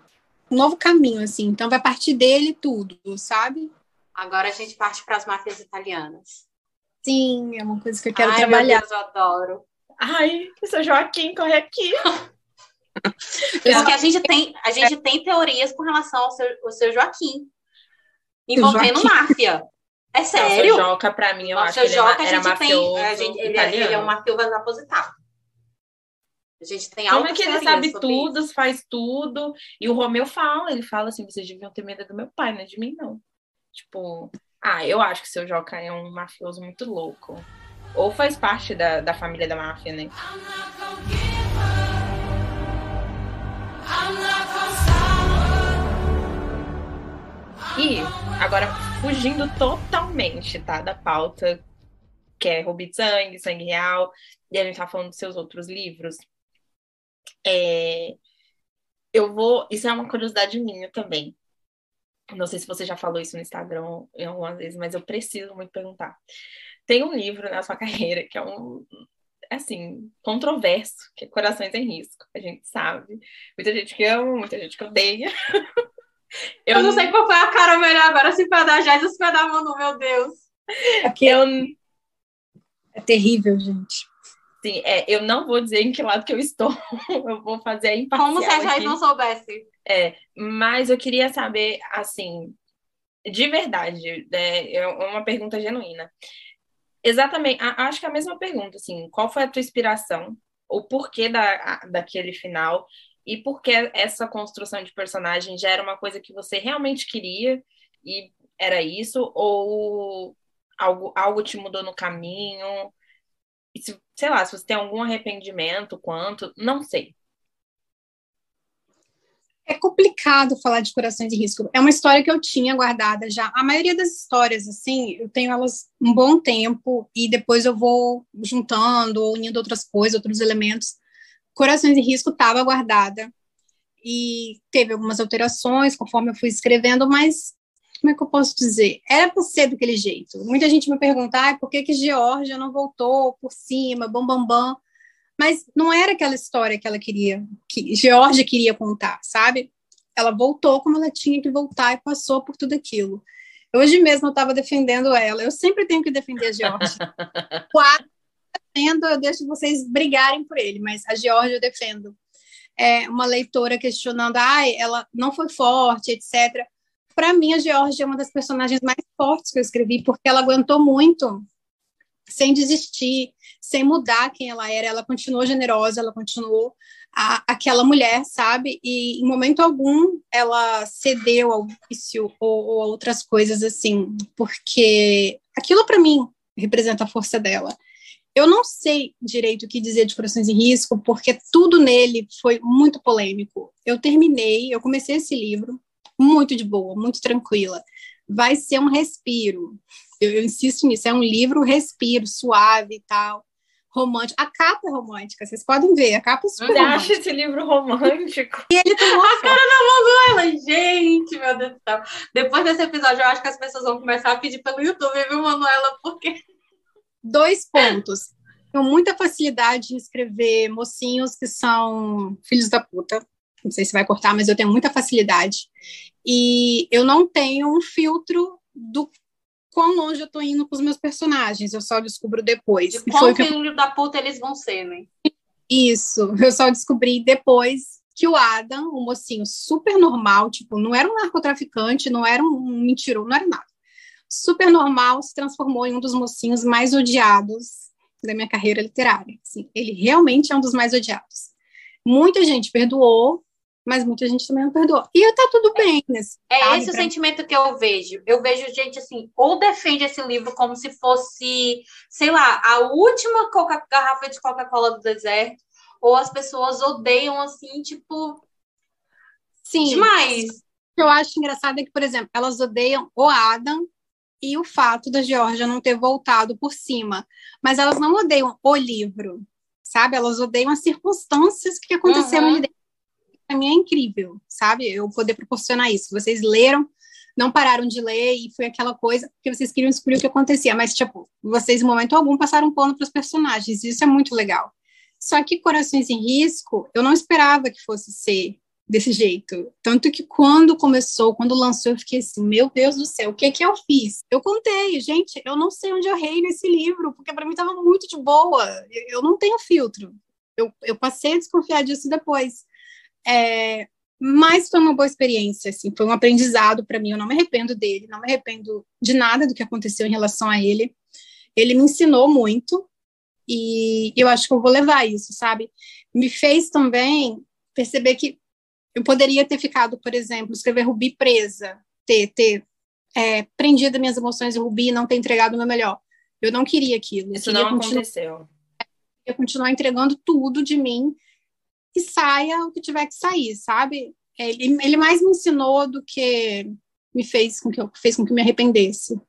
um novo caminho, assim. Então vai partir dele tudo, sabe? Agora a gente parte para as máfias italianas. Sim, é uma coisa que eu quero Ai, trabalhar. Meu Deus, eu adoro. Ai, o seu Joaquim corre aqui. (laughs) Porque a gente tem, a gente tem teorias com relação ao seu, ao seu Joaquim envolvendo máfia. É sério? Nossa, Joca, pra mim, eu Nossa, acho que ele é Joca, era, mafioso tem, a gente, ele, é, ele é um mafioso aposentado. A gente tem Como é que ele sabe tudo, isso. faz tudo? E o Romeu fala, ele fala assim, vocês deviam ter medo do meu pai, não é de mim, não. Tipo, ah, eu acho que o seu Joca é um mafioso muito louco. Ou faz parte da, da família da máfia, né? E agora fugindo totalmente, tá, da pauta que é Rubi de Sangue, Sangue Real, e a gente tá falando dos seus outros livros. É, eu vou. Isso é uma curiosidade minha também. Não sei se você já falou isso no Instagram algumas vezes, mas eu preciso muito perguntar. Tem um livro na sua (laughs) carreira que é um assim, controverso, que é Corações em Risco, a gente sabe. Muita gente que ama, muita gente que odeia. (laughs) Eu, eu não sei qual foi a cara melhor agora, se foi a da Jais ou se foi a da Manu, meu Deus. Aqui eu... É terrível, gente. Sim, é, eu não vou dizer em que lado que eu estou. (laughs) eu vou fazer a imparcial Como se a Jais não soubesse. É, mas eu queria saber, assim, de verdade, né, é uma pergunta genuína. Exatamente, acho que é a mesma pergunta, assim, qual foi a tua inspiração, o porquê da, daquele final e porque essa construção de personagem já era uma coisa que você realmente queria e era isso, ou algo, algo te mudou no caminho? Se, sei lá, se você tem algum arrependimento, quanto, não sei. É complicado falar de Coração de Risco. É uma história que eu tinha guardada já. A maioria das histórias, assim, eu tenho elas um bom tempo e depois eu vou juntando, unindo outras coisas, outros elementos. Corações em Risco estava guardada e teve algumas alterações conforme eu fui escrevendo, mas como é que eu posso dizer? Era para ser daquele jeito. Muita gente me pergunta, ah, por que que Georgia não voltou por cima, bam, bam, bam. Mas não era aquela história que ela queria, que Georgia queria contar, sabe? Ela voltou como ela tinha que voltar e passou por tudo aquilo. Hoje mesmo eu estava defendendo ela. Eu sempre tenho que defender a Georgia. (laughs) Quatro defendo, eu deixo vocês brigarem por ele, mas a Georgia eu defendo. É, uma leitora questionando, ah, ela não foi forte, etc. Para mim, a Georgia é uma das personagens mais fortes que eu escrevi, porque ela aguentou muito, sem desistir, sem mudar quem ela era. Ela continuou generosa, ela continuou a, aquela mulher, sabe? E em momento algum ela cedeu ao vício ou, ou a outras coisas assim, porque aquilo para mim representa a força dela. Eu não sei direito o que dizer de Corações em Risco, porque tudo nele foi muito polêmico. Eu terminei, eu comecei esse livro muito de boa, muito tranquila. Vai ser um respiro. Eu, eu insisto nisso, é um livro respiro, suave e tal romântico. A capa é romântica, vocês podem ver, a capa é super Você acha esse livro romântico? E ele tomou (laughs) a cara da Manuela, gente, meu Deus do céu. Depois desse episódio, eu acho que as pessoas vão começar a pedir pelo YouTube, viu, Manuela? Porque dois pontos. Tenho muita facilidade em escrever mocinhos que são filhos da puta. Não sei se vai cortar, mas eu tenho muita facilidade. E eu não tenho um filtro do quão longe eu tô indo com os meus personagens. Eu só descubro depois. De quão filho eu... da puta eles vão ser, né? Isso. Eu só descobri depois que o Adam, um mocinho super normal, tipo, não era um narcotraficante, não era um mentiroso, não era nada super normal, se transformou em um dos mocinhos mais odiados da minha carreira literária. Assim, ele realmente é um dos mais odiados. Muita gente perdoou, mas muita gente também não perdoa. E tá tudo bem. Nesse, é sabe, esse o sentimento que eu vejo. Eu vejo gente assim, ou defende esse livro como se fosse, sei lá, a última Coca garrafa de Coca-Cola do deserto, ou as pessoas odeiam assim, tipo. Sim. Demais. O que eu acho engraçado é que, por exemplo, elas odeiam o Adam e o fato da Georgia não ter voltado por cima. Mas elas não odeiam o livro, sabe? Elas odeiam as circunstâncias que aconteceram uhum. ali dentro para mim é incrível, sabe? Eu poder proporcionar isso. Vocês leram, não pararam de ler e foi aquela coisa porque vocês queriam descobrir o que acontecia, mas tipo, vocês em momento algum passaram pano para os personagens. Isso é muito legal. Só que Corações em Risco, eu não esperava que fosse ser desse jeito. Tanto que quando começou, quando lançou, eu fiquei assim, meu Deus do céu, o que que eu fiz? Eu contei, gente, eu não sei onde eu errei nesse livro, porque para mim estava muito de boa. Eu não tenho filtro. Eu, eu passei a desconfiar disso depois. É, mas foi uma boa experiência, assim, foi um aprendizado para mim. Eu não me arrependo dele, não me arrependo de nada do que aconteceu em relação a ele. Ele me ensinou muito e eu acho que eu vou levar isso, sabe? Me fez também perceber que eu poderia ter ficado, por exemplo, escrever Rubi presa, ter, ter é, prendido minhas emoções em Rubi e não ter entregado o meu melhor. Eu não queria aquilo. Isso não aconteceu. Eu queria continuar entregando tudo de mim e saia o que tiver que sair, sabe? É, ele, ele mais me ensinou do que me fez com que eu fez com que me arrependesse.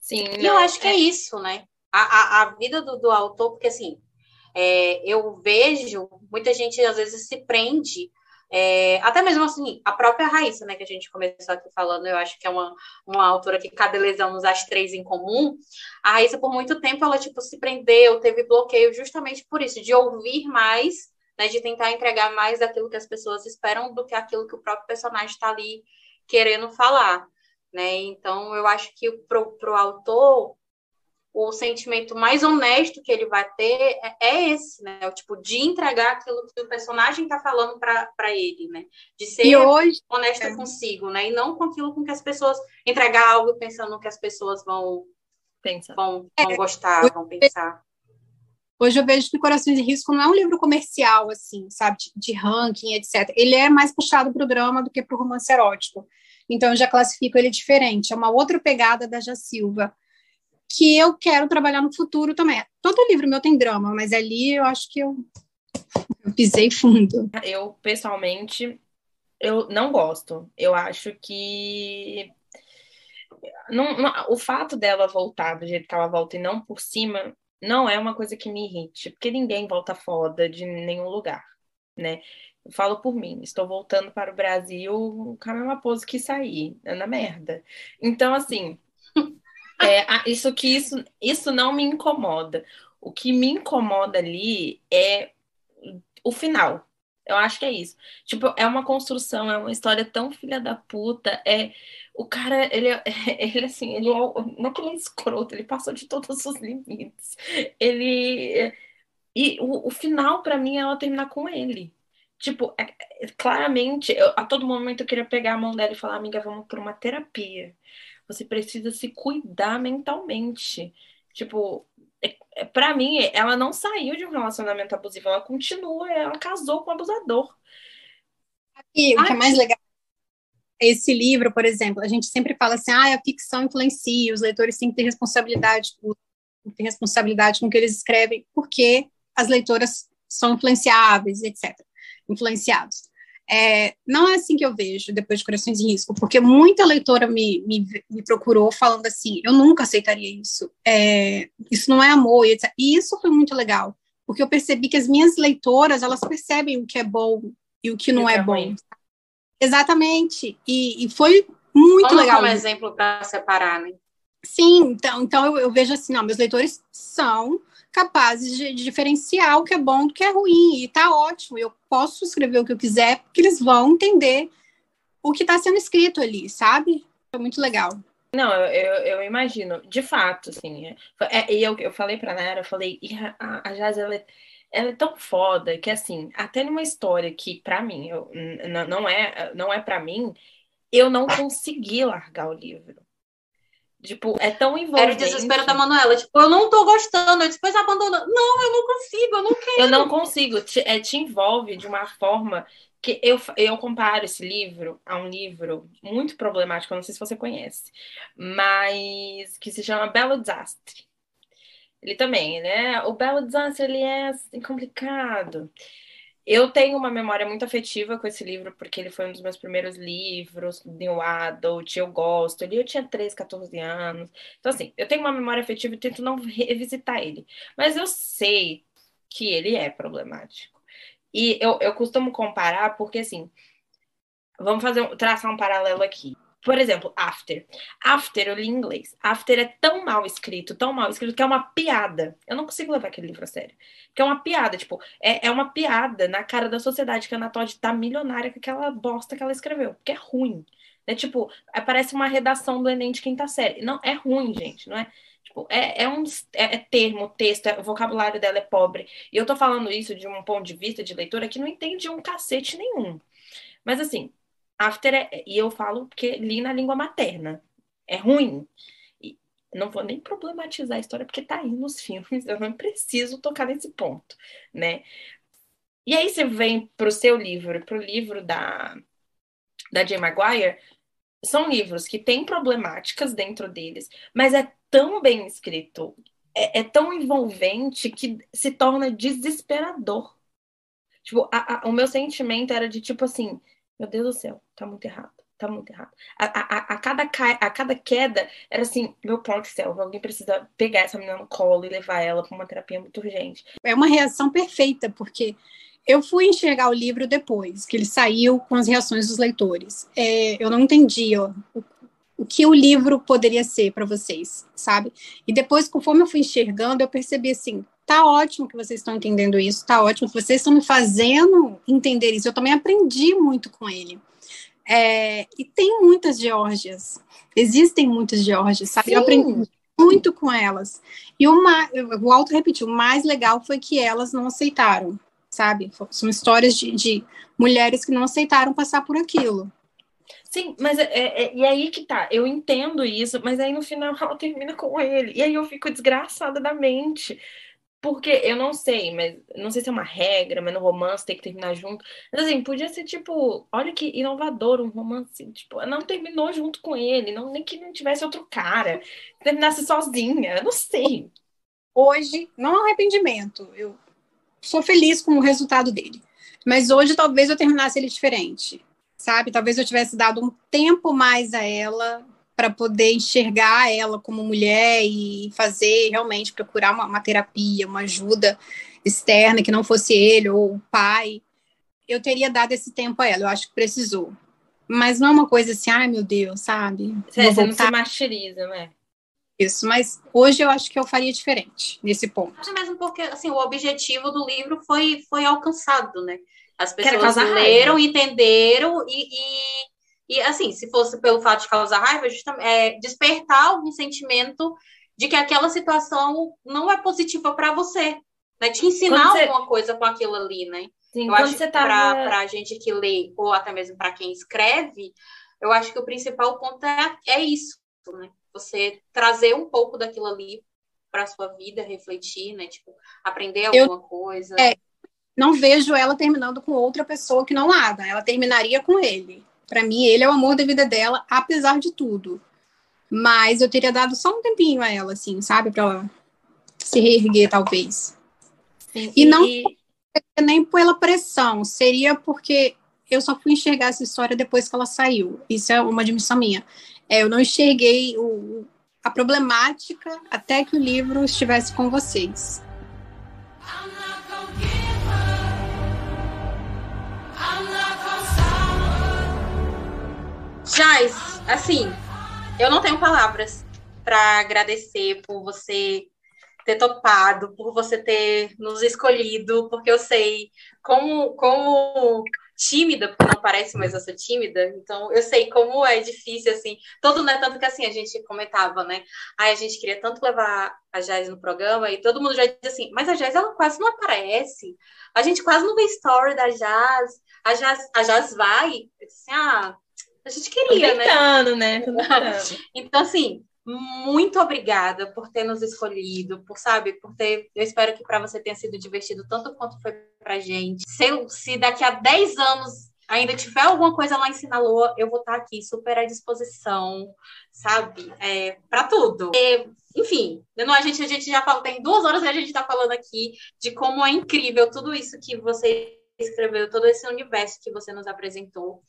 Sim, e eu acho que é, é isso, né? A, a, a vida do, do autor, porque assim, é, eu vejo muita gente às vezes se prende é, até mesmo assim, a própria Raíssa, né, que a gente começou aqui falando, eu acho que é uma, uma autora que cabelezamos as três em comum. A Raíssa, por muito tempo, ela, tipo, se prendeu, teve bloqueio justamente por isso, de ouvir mais né, de tentar entregar mais daquilo que as pessoas esperam do que aquilo que o próprio personagem está ali querendo falar, né? Então, eu acho que para o autor, o sentimento mais honesto que ele vai ter é, é esse, né? O tipo de entregar aquilo que o personagem está falando para ele, né? De ser hoje, honesto é. consigo, né? E não com aquilo com que as pessoas entregar algo pensando que as pessoas vão Pensa. vão, vão é. gostar, vão pensar. Hoje eu vejo que Corações de Risco não é um livro comercial, assim, sabe, de, de ranking, etc. Ele é mais puxado para o drama do que para o romance erótico. Então eu já classifico ele diferente. É uma outra pegada da Silva que eu quero trabalhar no futuro também. Todo livro meu tem drama, mas ali eu acho que eu, eu pisei fundo. Eu, pessoalmente, eu não gosto. Eu acho que não, não, o fato dela voltar do jeito que ela volta e não por cima não é uma coisa que me irrite, porque ninguém volta foda de nenhum lugar, né? Eu falo por mim, estou voltando para o Brasil com a mesma pose que saí, é na merda. Então, assim, é, isso que isso, isso não me incomoda. O que me incomoda ali é o final. Eu acho que é isso. Tipo, é uma construção, é uma história tão filha da puta, é o cara, ele, é, (laughs) ele assim, ele é, não é que ele é escroto, ele passou de todos os limites. Ele. E o, o final, para mim, é ela terminar com ele. Tipo, é, é, claramente, eu, a todo momento eu queria pegar a mão dela e falar, amiga, vamos por uma terapia. Você precisa se cuidar mentalmente. Tipo, é, é, para mim, ela não saiu de um relacionamento abusivo, ela continua, ela casou com o abusador. E o que é mais legal esse livro, por exemplo, a gente sempre fala assim, ah, a ficção influencia, os leitores têm que ter responsabilidade, ter responsabilidade com o que eles escrevem, porque as leitoras são influenciáveis, etc., influenciados. É, não é assim que eu vejo depois de Corações em Risco, porque muita leitora me, me, me procurou falando assim, eu nunca aceitaria isso, é, isso não é amor. E isso foi muito legal, porque eu percebi que as minhas leitoras, elas percebem o que é bom e o que não é, é bom. Exatamente. E, e foi muito Vamos legal. um exemplo para separar, né? Sim, então, então eu, eu, vejo assim, não, meus leitores são capazes de, diferenciar o que é bom do que é ruim, e tá ótimo, eu posso escrever o que eu quiser, porque eles vão entender o que está sendo escrito ali, sabe? Foi muito legal. Não, eu, eu, imagino, de fato, assim, é, é, eu, eu falei pra Nara, eu falei, a, a Jazz, ela é ela é tão foda que, assim, até numa história que, para mim, eu, não é, não é para mim, eu não consegui largar o livro. Tipo, é tão envolvente. Era o desespero da Manuela. Tipo, eu não tô gostando. Eu depois abandono. Não, eu não consigo, eu não quero. Eu não consigo. Te, é, te envolve de uma forma que eu, eu comparo esse livro a um livro muito problemático, eu não sei se você conhece, mas que se chama Belo Desastre. Ele também, né? O Belo Desastre, ele é assim, complicado. Eu tenho uma memória muito afetiva com esse livro, porque ele foi um dos meus primeiros livros, New Adult, eu gosto. Eu tinha 13, 14 anos. Então, assim, eu tenho uma memória afetiva e tento não revisitar ele. Mas eu sei que ele é problemático. E eu, eu costumo comparar, porque, assim, vamos fazer traçar um paralelo aqui. Por exemplo, After. After, eu li em inglês. After é tão mal escrito, tão mal escrito, que é uma piada. Eu não consigo levar aquele livro a sério. Que é uma piada, tipo, é, é uma piada na cara da sociedade que a Ana tá milionária com aquela bosta que ela escreveu. Porque é ruim. É tipo, é, parece uma redação do Enem de quinta série. Não, é ruim, gente, não é? Tipo, é, é um é, é termo, texto, é, o vocabulário dela é pobre. E eu tô falando isso de um ponto de vista de leitora que não entende um cacete nenhum. Mas assim, After é, e eu falo porque li na língua materna. É ruim. E não vou nem problematizar a história porque tá aí nos filmes, (laughs) eu não preciso tocar nesse ponto, né? E aí você vem pro seu livro, pro livro da da Jane Maguire, são livros que têm problemáticas dentro deles, mas é tão bem escrito, é, é tão envolvente que se torna desesperador. Tipo, a, a, o meu sentimento era de tipo assim, meu Deus do céu, tá muito errado. Tá muito errado. A, a, a, cada, a cada queda era assim, meu pai do céu, alguém precisa pegar essa menina no colo e levar ela para uma terapia muito urgente. É uma reação perfeita, porque eu fui enxergar o livro depois, que ele saiu com as reações dos leitores. É, eu não entendi ó, o, o que o livro poderia ser para vocês, sabe? E depois, conforme eu fui enxergando, eu percebi assim, tá ótimo que vocês estão entendendo isso, tá ótimo que vocês estão me fazendo entender isso. Eu também aprendi muito com ele. É, e tem muitas Geórgias, existem muitas Geórgias, sabe? Sim. Eu aprendi muito com elas. E uma, eu vou auto repetir, o mais legal foi que elas não aceitaram, sabe? São histórias de, de mulheres que não aceitaram passar por aquilo. Sim, mas é, é, é, e aí que tá, eu entendo isso, mas aí no final ela termina com ele, e aí eu fico desgraçada da mente, porque eu não sei, mas não sei se é uma regra, mas no romance tem que terminar junto. Mas assim, podia ser tipo, olha que inovador um romance, tipo, não terminou junto com ele, não nem que não tivesse outro cara, terminasse sozinha, não sei. Hoje, não é um arrependimento. Eu sou feliz com o resultado dele. Mas hoje talvez eu terminasse ele diferente, sabe? Talvez eu tivesse dado um tempo mais a ela para poder enxergar ela como mulher e fazer realmente procurar uma, uma, terapia, uma ajuda externa que não fosse ele ou o pai, eu teria dado esse tempo a ela. Eu acho que precisou. Mas não é uma coisa assim, ai meu Deus, sabe? É, você não se martiriza, né? Isso, mas hoje eu acho que eu faria diferente nesse ponto. Acho mesmo porque assim, o objetivo do livro foi, foi alcançado, né? As pessoas leram, entenderam e, e e assim, se fosse pelo fato de causar raiva, justamente, é, despertar algum sentimento de que aquela situação não é positiva para você, né? Te ensinar você... alguma coisa com aquilo ali, né? Sim, eu acho que tava... para a gente que lê, ou até mesmo para quem escreve, eu acho que o principal ponto é, é isso, né? Você trazer um pouco daquilo ali para sua vida, refletir, né? Tipo, aprender alguma eu, coisa. É, não vejo ela terminando com outra pessoa que não Ada. Ela terminaria com ele. Para mim, ele é o amor da vida dela, apesar de tudo. Mas eu teria dado só um tempinho a ela, assim, sabe? Para ela se reerguer, talvez. Sim, e, e não nem pela pressão, seria porque eu só fui enxergar essa história depois que ela saiu. Isso é uma admissão minha. É, eu não enxerguei o, a problemática até que o livro estivesse com vocês. Jais, assim, eu não tenho palavras para agradecer por você ter topado, por você ter nos escolhido, porque eu sei como, como tímida, porque não parece mais eu sou tímida, então eu sei como é difícil, assim, todo, né, tanto que assim, a gente comentava, né, ai, a gente queria tanto levar a Jazz no programa, e todo mundo já diz assim, mas a Jazz, ela quase não aparece, a gente quase não vê story da Jazz, a Jazz, a Jazz vai, assim, ah, a gente queria, Tô tentando, né? né? Tô então, assim, muito obrigada por ter nos escolhido, por sabe, por ter. Eu espero que para você tenha sido divertido tanto quanto foi para gente. Se, se daqui a 10 anos ainda tiver alguma coisa lá em Sinaloa, eu vou estar aqui super à disposição, sabe? É, para tudo. E, enfim, não, a, gente, a gente já fala, tem duas horas e a gente está falando aqui de como é incrível tudo isso que você escreveu, todo esse universo que você nos apresentou.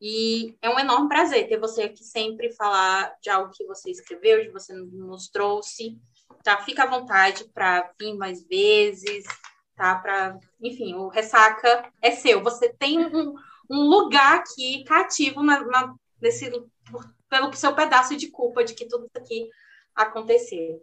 E é um enorme prazer ter você aqui sempre falar de algo que você escreveu, de você nos trouxe. Tá? Fica à vontade para vir mais vezes, tá? Para, enfim, o ressaca é seu. Você tem um, um lugar aqui cativo na, na, nesse, pelo seu pedaço de culpa de que tudo isso aqui aconteceu.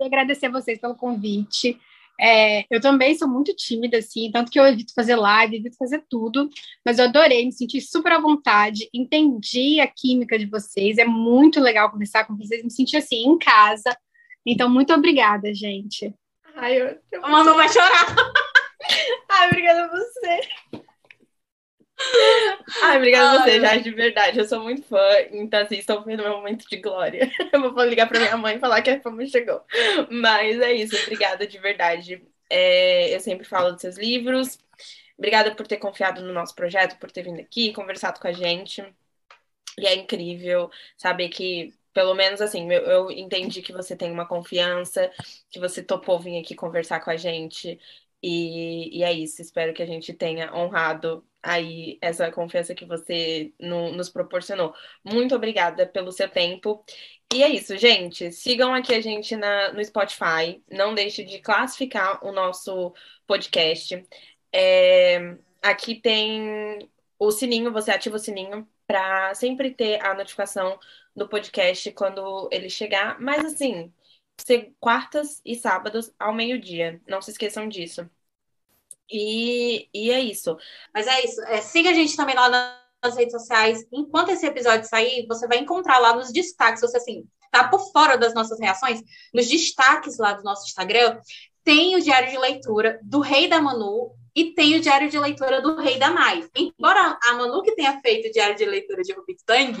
Agradecer a vocês pelo convite. É, eu também sou muito tímida, assim, tanto que eu evito fazer live, evito fazer tudo, mas eu adorei, me senti super à vontade, entendi a química de vocês, é muito legal conversar com vocês, me senti assim, em casa. Então, muito obrigada, gente. Ai, eu... A mamãe vai chorar. Ai, obrigada a você. Ai, obrigada a você, já de verdade. Eu sou muito fã, então assim, estou vendo meu momento de glória. (laughs) Eu vou ligar para minha mãe e falar que a fama chegou. Mas é isso, obrigada de verdade. É, eu sempre falo dos seus livros. Obrigada por ter confiado no nosso projeto, por ter vindo aqui, conversado com a gente. E é incrível saber que, pelo menos assim, eu, eu entendi que você tem uma confiança, que você topou vir aqui conversar com a gente. E, e é isso, espero que a gente tenha honrado aí essa confiança que você no, nos proporcionou. Muito obrigada pelo seu tempo. E é isso, gente. Sigam aqui a gente na, no Spotify. Não deixe de classificar o nosso podcast. É, aqui tem o sininho, você ativa o sininho para sempre ter a notificação do podcast quando ele chegar. Mas assim, quartas e sábados ao meio-dia. Não se esqueçam disso. E, e é isso. Mas é isso. É, siga a gente também lá nas redes sociais. Enquanto esse episódio sair, você vai encontrar lá nos destaques, você assim, tá por fora das nossas reações, nos destaques lá do nosso Instagram, tem o diário de leitura do Rei da Manu e tem o diário de leitura do Rei da Mai. Embora a Manu que tenha feito o diário de leitura de Rubik Tang,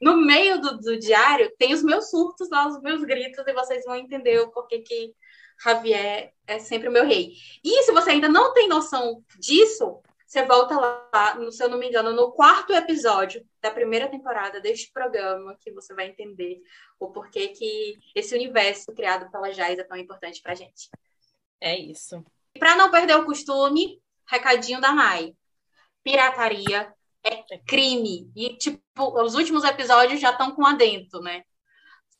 no meio do, do, diário tem os meus surtos lá, os meus gritos, e vocês vão entender o porquê que Javier é sempre o meu rei. E se você ainda não tem noção disso, você volta lá, se eu não me engano, no quarto episódio da primeira temporada deste programa, que você vai entender o porquê que esse universo criado pela Jais é tão importante pra gente. É isso. E para não perder o costume, recadinho da Mai. Pirataria é crime. E, tipo, os últimos episódios já estão com adentro, né?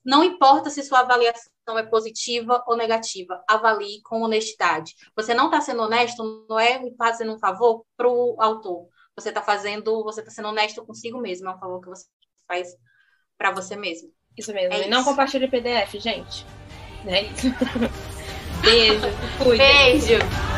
Não importa se sua avaliação é positiva ou negativa, avalie com honestidade. Você não está sendo honesto, não é fazendo um favor para o autor. Você está fazendo, você está sendo honesto consigo mesmo, é um favor que você faz para você mesmo. Isso mesmo. É e isso. não compartilhe PDF, gente. É isso. (laughs) Beijo. Beijo.